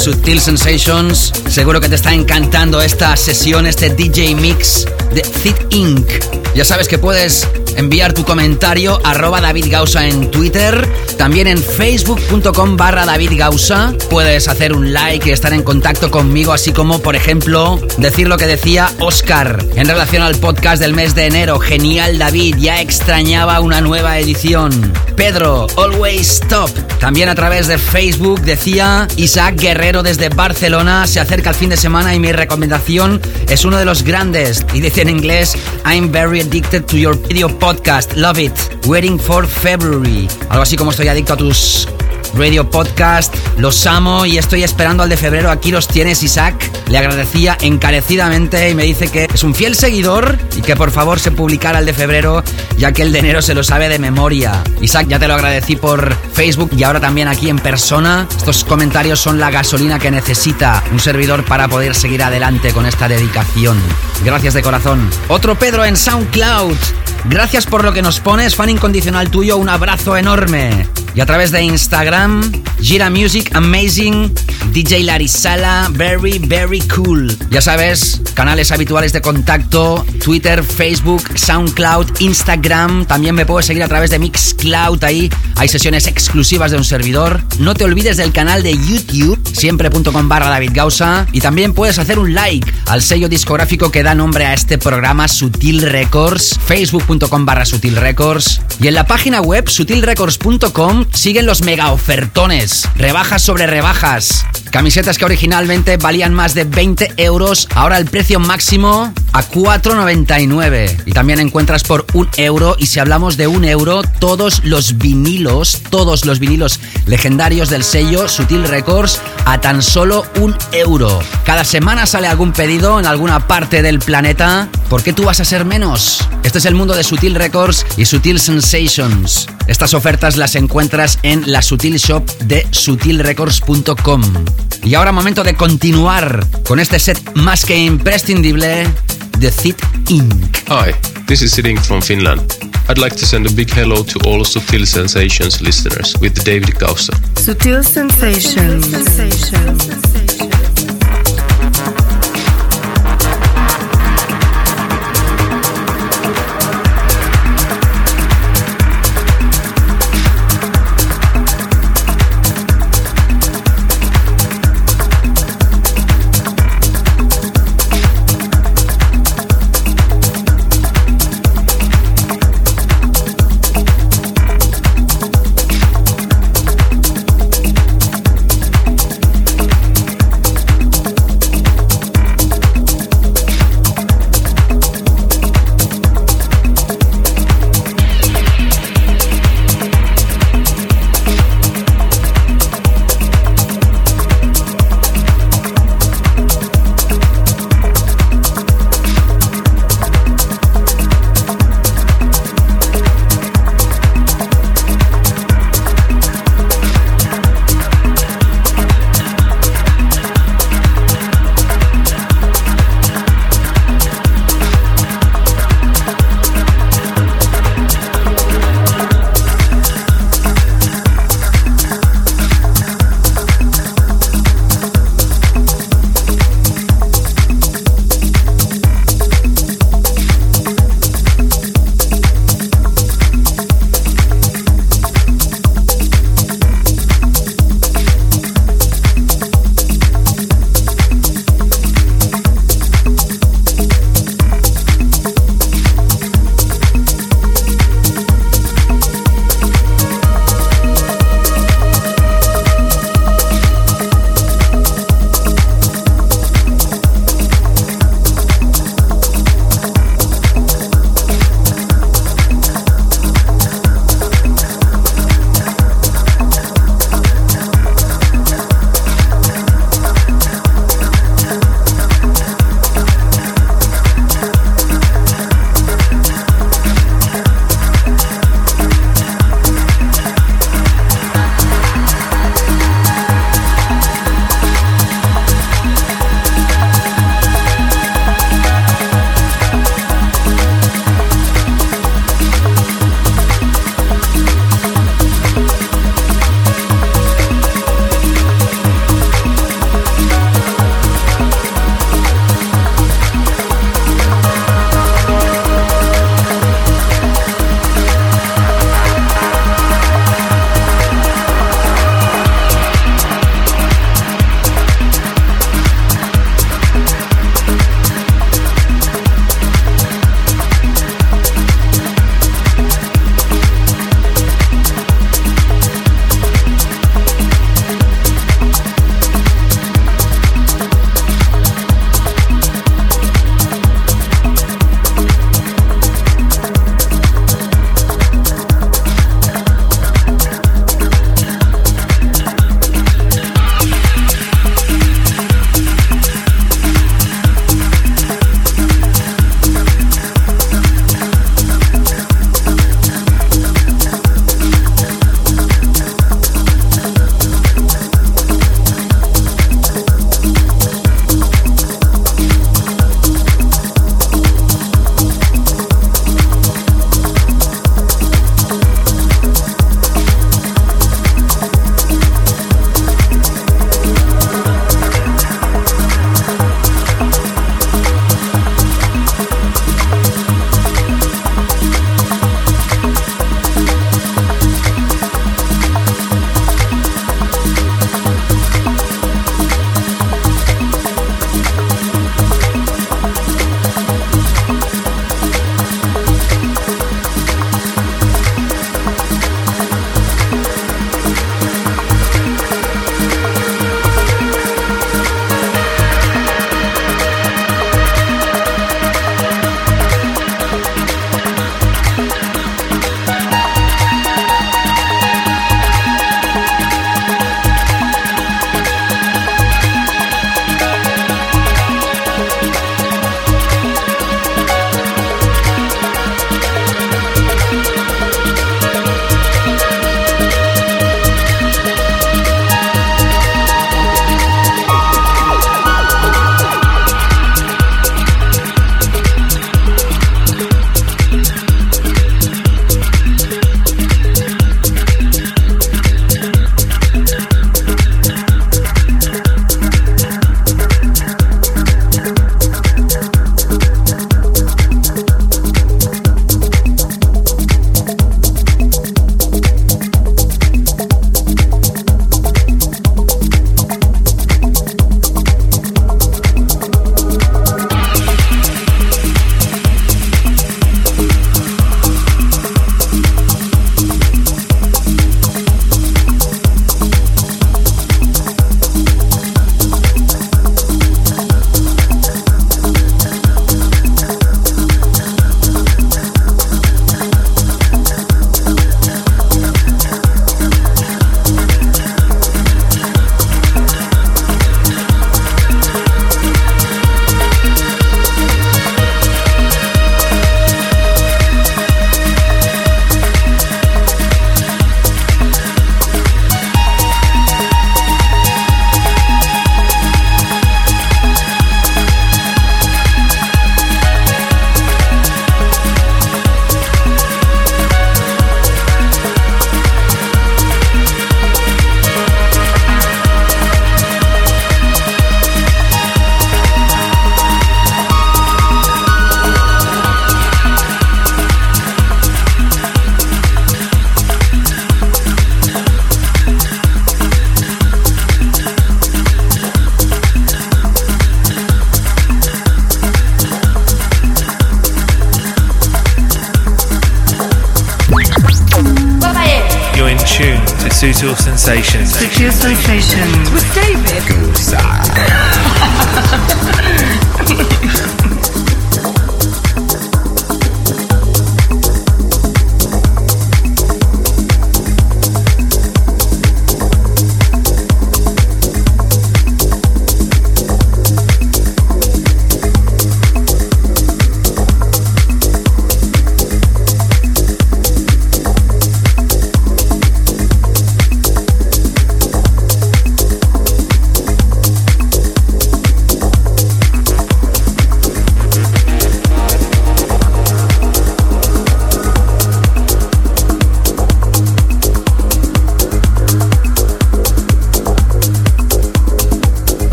Sutil Sensations. Seguro que te está encantando esta sesión, este DJ mix de Fit Inc. Ya sabes que puedes enviar tu comentario arroba David Gausa en Twitter, también en facebook.com barra David Gausa. Puedes hacer un like y estar en contacto conmigo, así como, por ejemplo, decir lo que decía Oscar en relación al podcast del mes de enero. Genial, David, ya extrañaba una nueva edición. Pedro, Always Stop. También a través de Facebook decía Isaac Guerrero desde Barcelona. Se acerca el fin de semana y mi recomendación es uno de los grandes. Y dice en inglés, I'm very addicted to your video podcast. Love it. Waiting for February. Algo así como estoy adicto a tus Radio Podcast. Los amo y estoy esperando al de febrero. Aquí los tienes, Isaac. Le agradecía encarecidamente y me dice que es un fiel seguidor y que por favor se publicara el de febrero, ya que el de enero se lo sabe de memoria. Isaac, ya te lo agradecí por Facebook y ahora también aquí en persona. Estos comentarios son la gasolina que necesita un servidor para poder seguir adelante con esta dedicación. Gracias de corazón. Otro Pedro en SoundCloud. Gracias por lo que nos pones, fan incondicional tuyo, un abrazo enorme. Y a través de Instagram, Gira Music Amazing, DJ Larisala, very, very cool. Ya sabes, canales habituales de contacto, Twitter, Facebook, SoundCloud, Instagram. También me puedes seguir a través de Mixcloud, ahí hay sesiones exclusivas de un servidor. No te olvides del canal de YouTube, siempre.com barra David Gausa. Y también puedes hacer un like al sello discográfico que da nombre a este programa, Sutil Records, facebook.com barra Sutil Records. Y en la página web, sutilrecords.com, siguen los mega ofertones. Rebajas sobre rebajas. Camisetas que originalmente valían más de 20 euros, ahora el precio máximo a 4,99. Y también encuentras por un euro, y si hablamos de un euro, todos los vinilos, todos los vinilos legendarios del sello Sutil Records a tan solo un euro. Cada semana sale algún pedido en alguna parte del planeta. ¿Por qué tú vas a ser menos? Este es el mundo de Sutil Records y Sutil Sensations. Estas ofertas las encuentras en la Sutil Shop de sutilrecords.com. Y ahora momento de continuar con este set más que imprescindible de Fit Inc. Hi, this is Sitting from Finland. I'd like to send a big hello to all Sutil Sensations listeners with David Gausa. Sutil Sensations.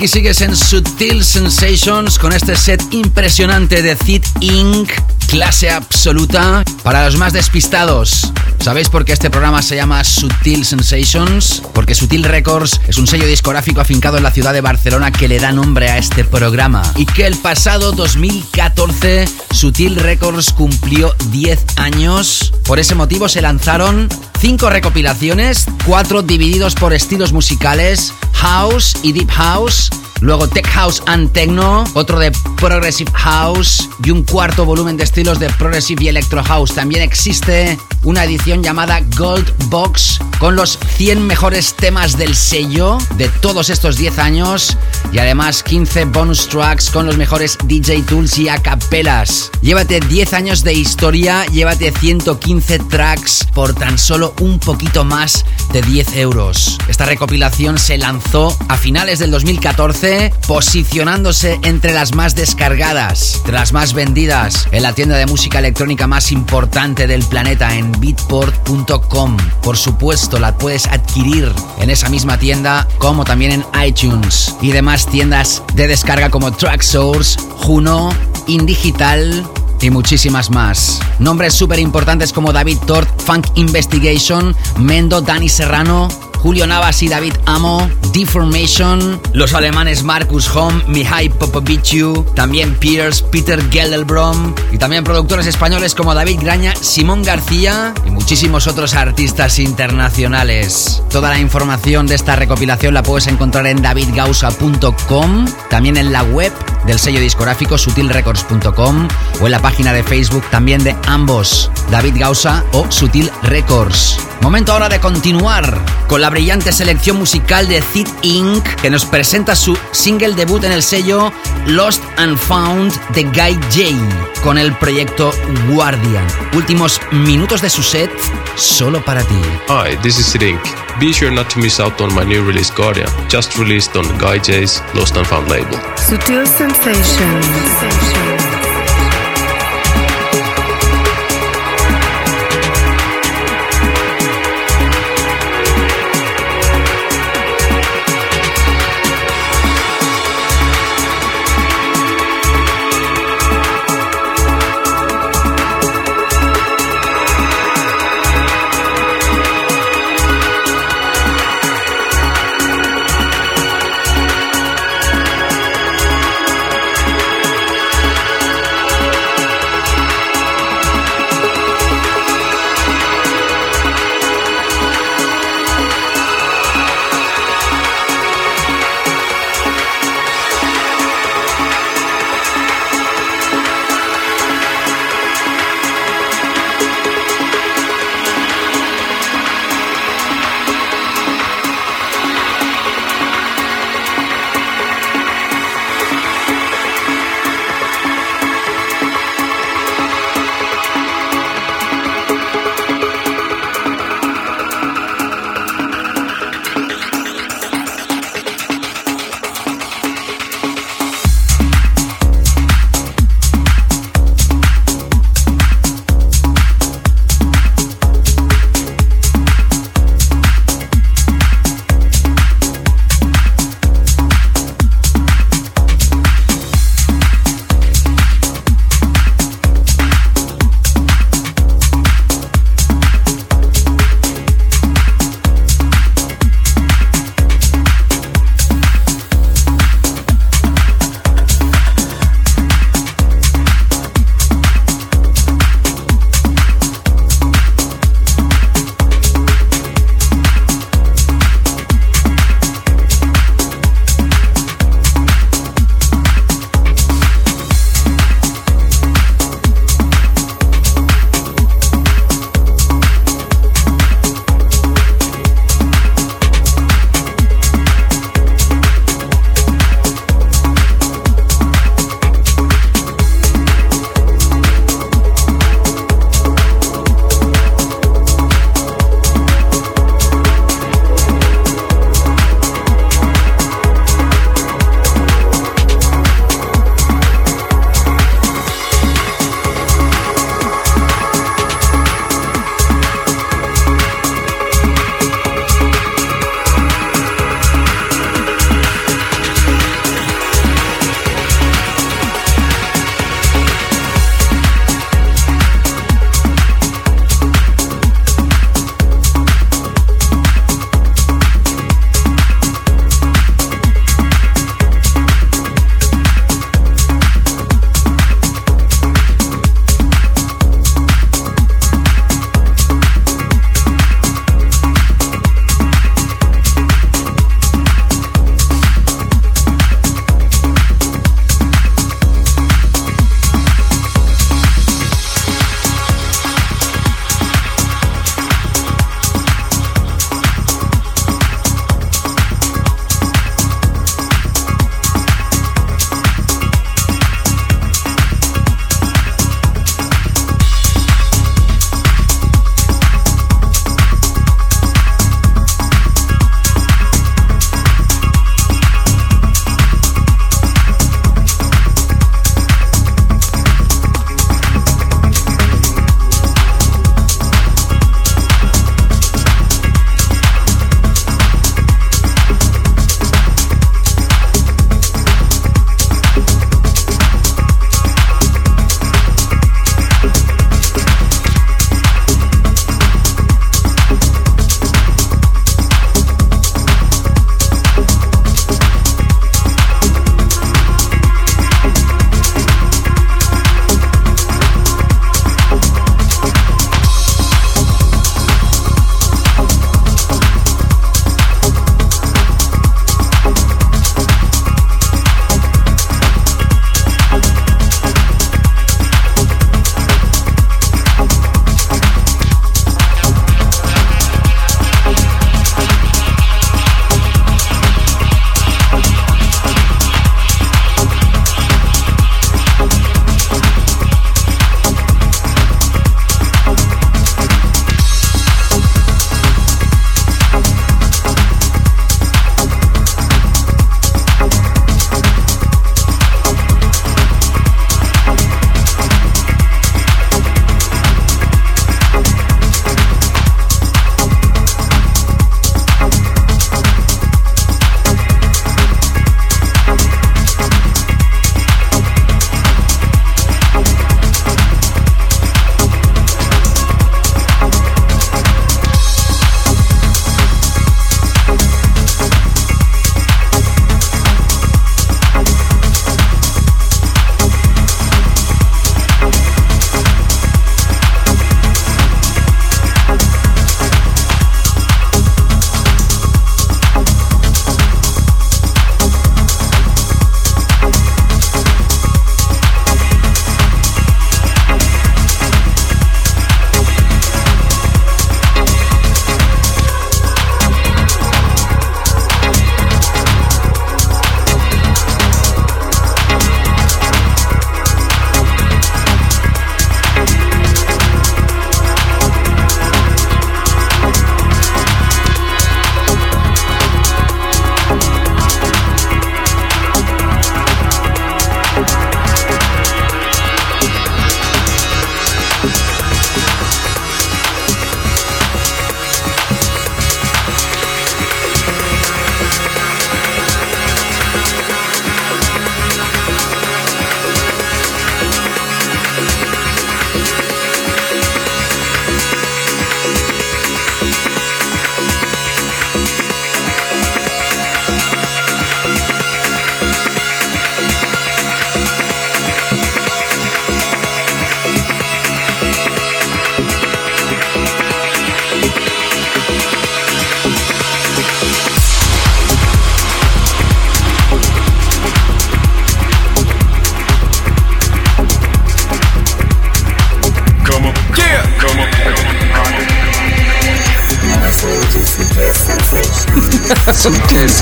Aquí sigues en Sutil Sensations con este set impresionante de Thit Inc. Clase absoluta para los más despistados. ¿Sabéis por qué este programa se llama Sutil Sensations? Porque Sutil Records es un sello discográfico afincado en la ciudad de Barcelona que le da nombre a este programa. Y que el pasado 2014 Sutil Records cumplió 10 años. Por ese motivo se lanzaron 5 recopilaciones, 4 divididos por estilos musicales, House y Deep House luego Tech House and Techno, otro de Progressive House y un cuarto volumen de estilos de Progressive y Electro House. También existe una edición llamada Gold Box con los 100 mejores temas del sello de todos estos 10 años y además 15 bonus tracks con los mejores DJ tools y acapelas. Llévate 10 años de historia, llévate 115 tracks por tan solo un poquito más de 10 euros. Esta recopilación se lanzó a finales del 2014 posicionándose entre las más descargadas, entre las más vendidas en la tienda de música electrónica más importante del planeta en beatport.com. Por supuesto, la puedes adquirir en esa misma tienda como también en iTunes y demás tiendas de descarga como Tracksource, Juno, Indigital, y muchísimas más. Nombres súper importantes como David Tort, Funk Investigation, Mendo, Dani Serrano, Julio Navas y David Amo, Deformation, los alemanes Marcus Hom, Mihai Popoviciu, también Pierce, Peter Geldelbrom y también productores españoles como David Graña, Simón García y muchísimos otros artistas internacionales. Toda la información de esta recopilación la puedes encontrar en davidgausa.com, también en la web del sello discográfico sutilrecords.com o en la página de Facebook también de ambos, David Gausa o Sutil Records. Momento ahora de continuar con la brillante selección musical de Thit Inc., que nos presenta su single debut en el sello Lost and Found de Guy J, con el proyecto Guardian. Últimos minutos de su set solo para ti. Hi, this is Rink. Be sure not to miss out on my new release Guardian, just released on Guy J's Lost and Found label. Sutil Sensations.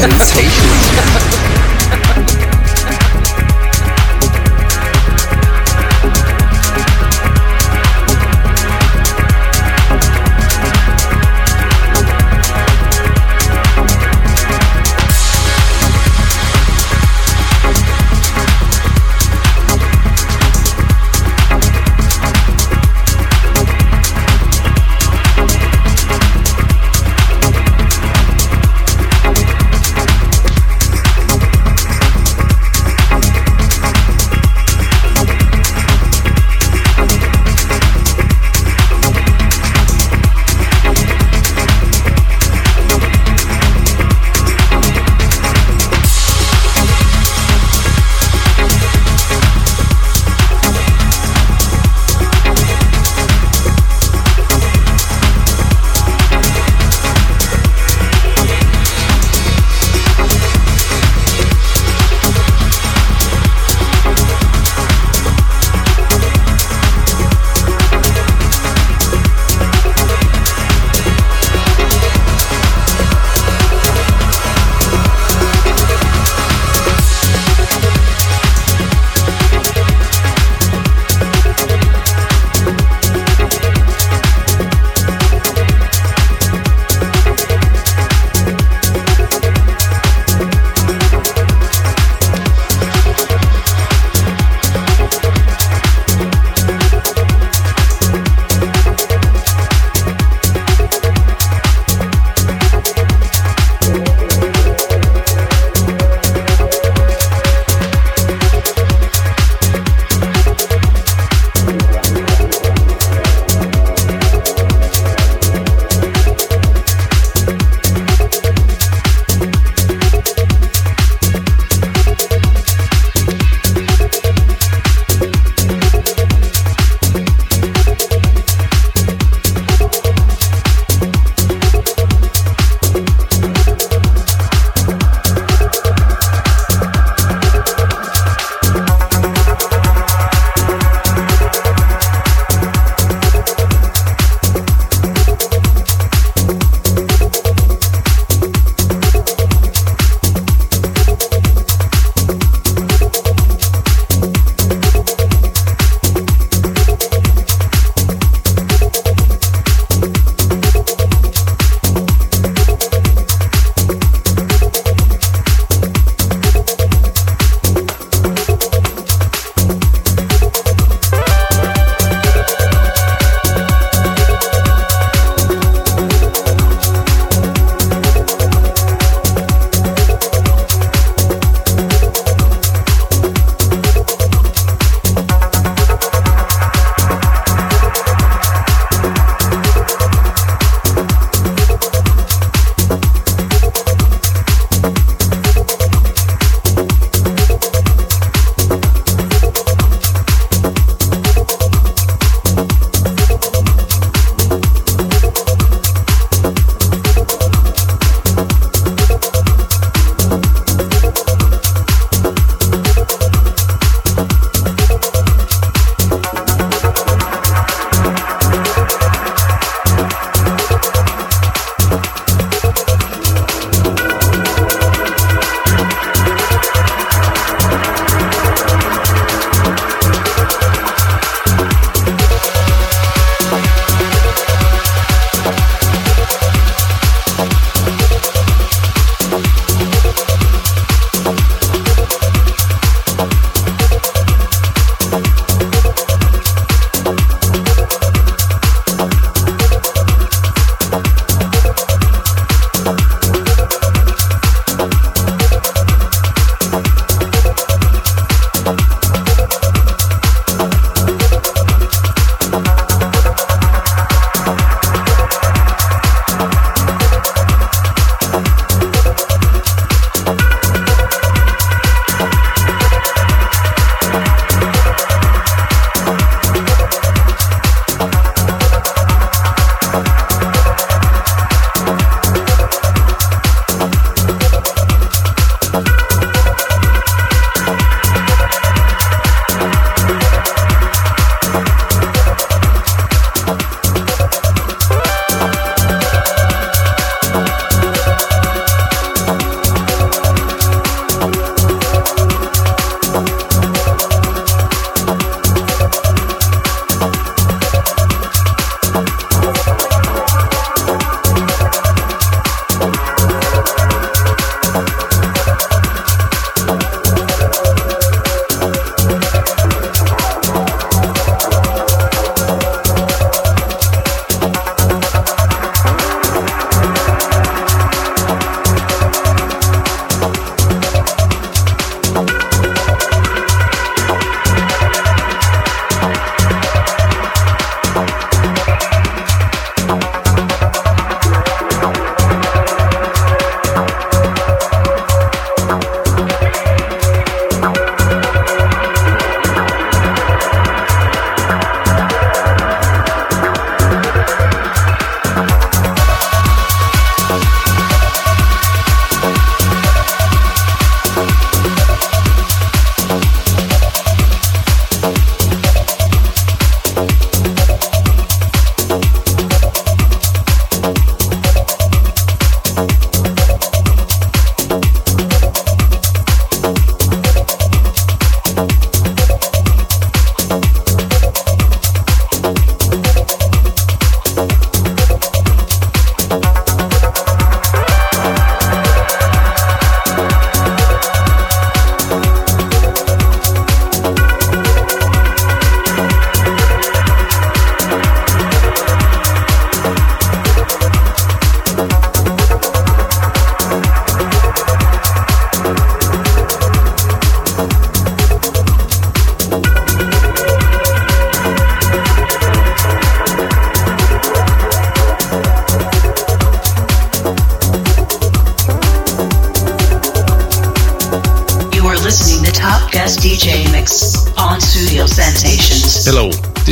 Sutil Sensations.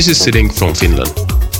This is Sitting from Finland.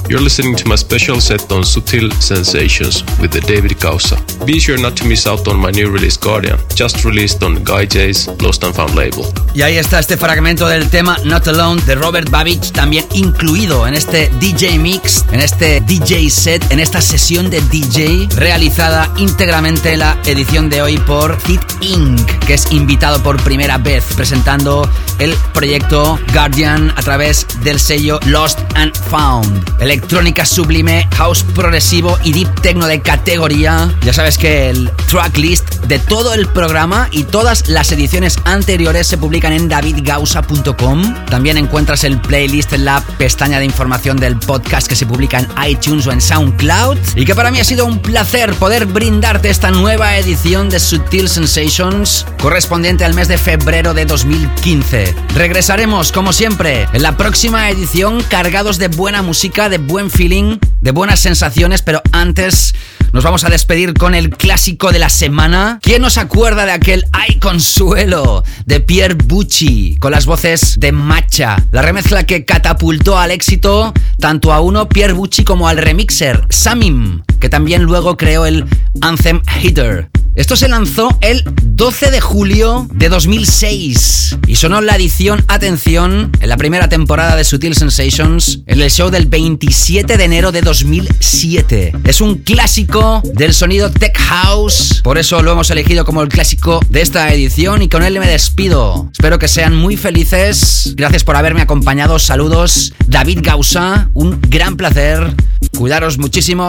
You're listening to my special set on Sutil Sensations with the David Kausa. Be sure not to miss out on my new release Guardian, just released on Guy J's Lost and Found label. Y ahí está este fragmento del tema Not Alone de Robert Babich, también incluido en este DJ mix, en este DJ set, en esta sesión de DJ realizada íntegramente en la edición de hoy por Hit Inc., que es invitado por primera vez presentando el proyecto Guardian a través del sello Lost and Found. Electrónica sublime, house progresivo y deep techno de categoría. Ya sabes que el tracklist de todo el programa y todas las ediciones anteriores se publican en davidgausa.com. También encuentras el playlist en la pestaña de información del podcast que se publica en iTunes o en SoundCloud. Y que para mí ha sido un placer poder brindarte esta nueva edición de Sutil Sensations correspondiente al mes de febrero de 2015. Regresaremos, como siempre, en la próxima edición cargados de buena música, de buen feeling, de buenas sensaciones, pero antes nos vamos a despedir con el clásico de la semana. ¿Quién nos acuerda de aquel Ay Consuelo de Pierre Bucci con las voces de Macha? La remezcla que catapultó al éxito tanto a uno Pierre Bucci como al remixer Samim, que también luego creó el Anthem Hitter. Esto se lanzó el 12 de julio de 2006 y sonó la edición Atención en la primera temporada de Sutil Sensations en el show del 27 de enero de 2007. Es un clásico del sonido Tech House, por eso lo hemos elegido como el clásico de esta edición y con él me despido. Espero que sean muy felices. Gracias por haberme acompañado. Saludos, David Gausa. Un gran placer. Cuidaros muchísimo.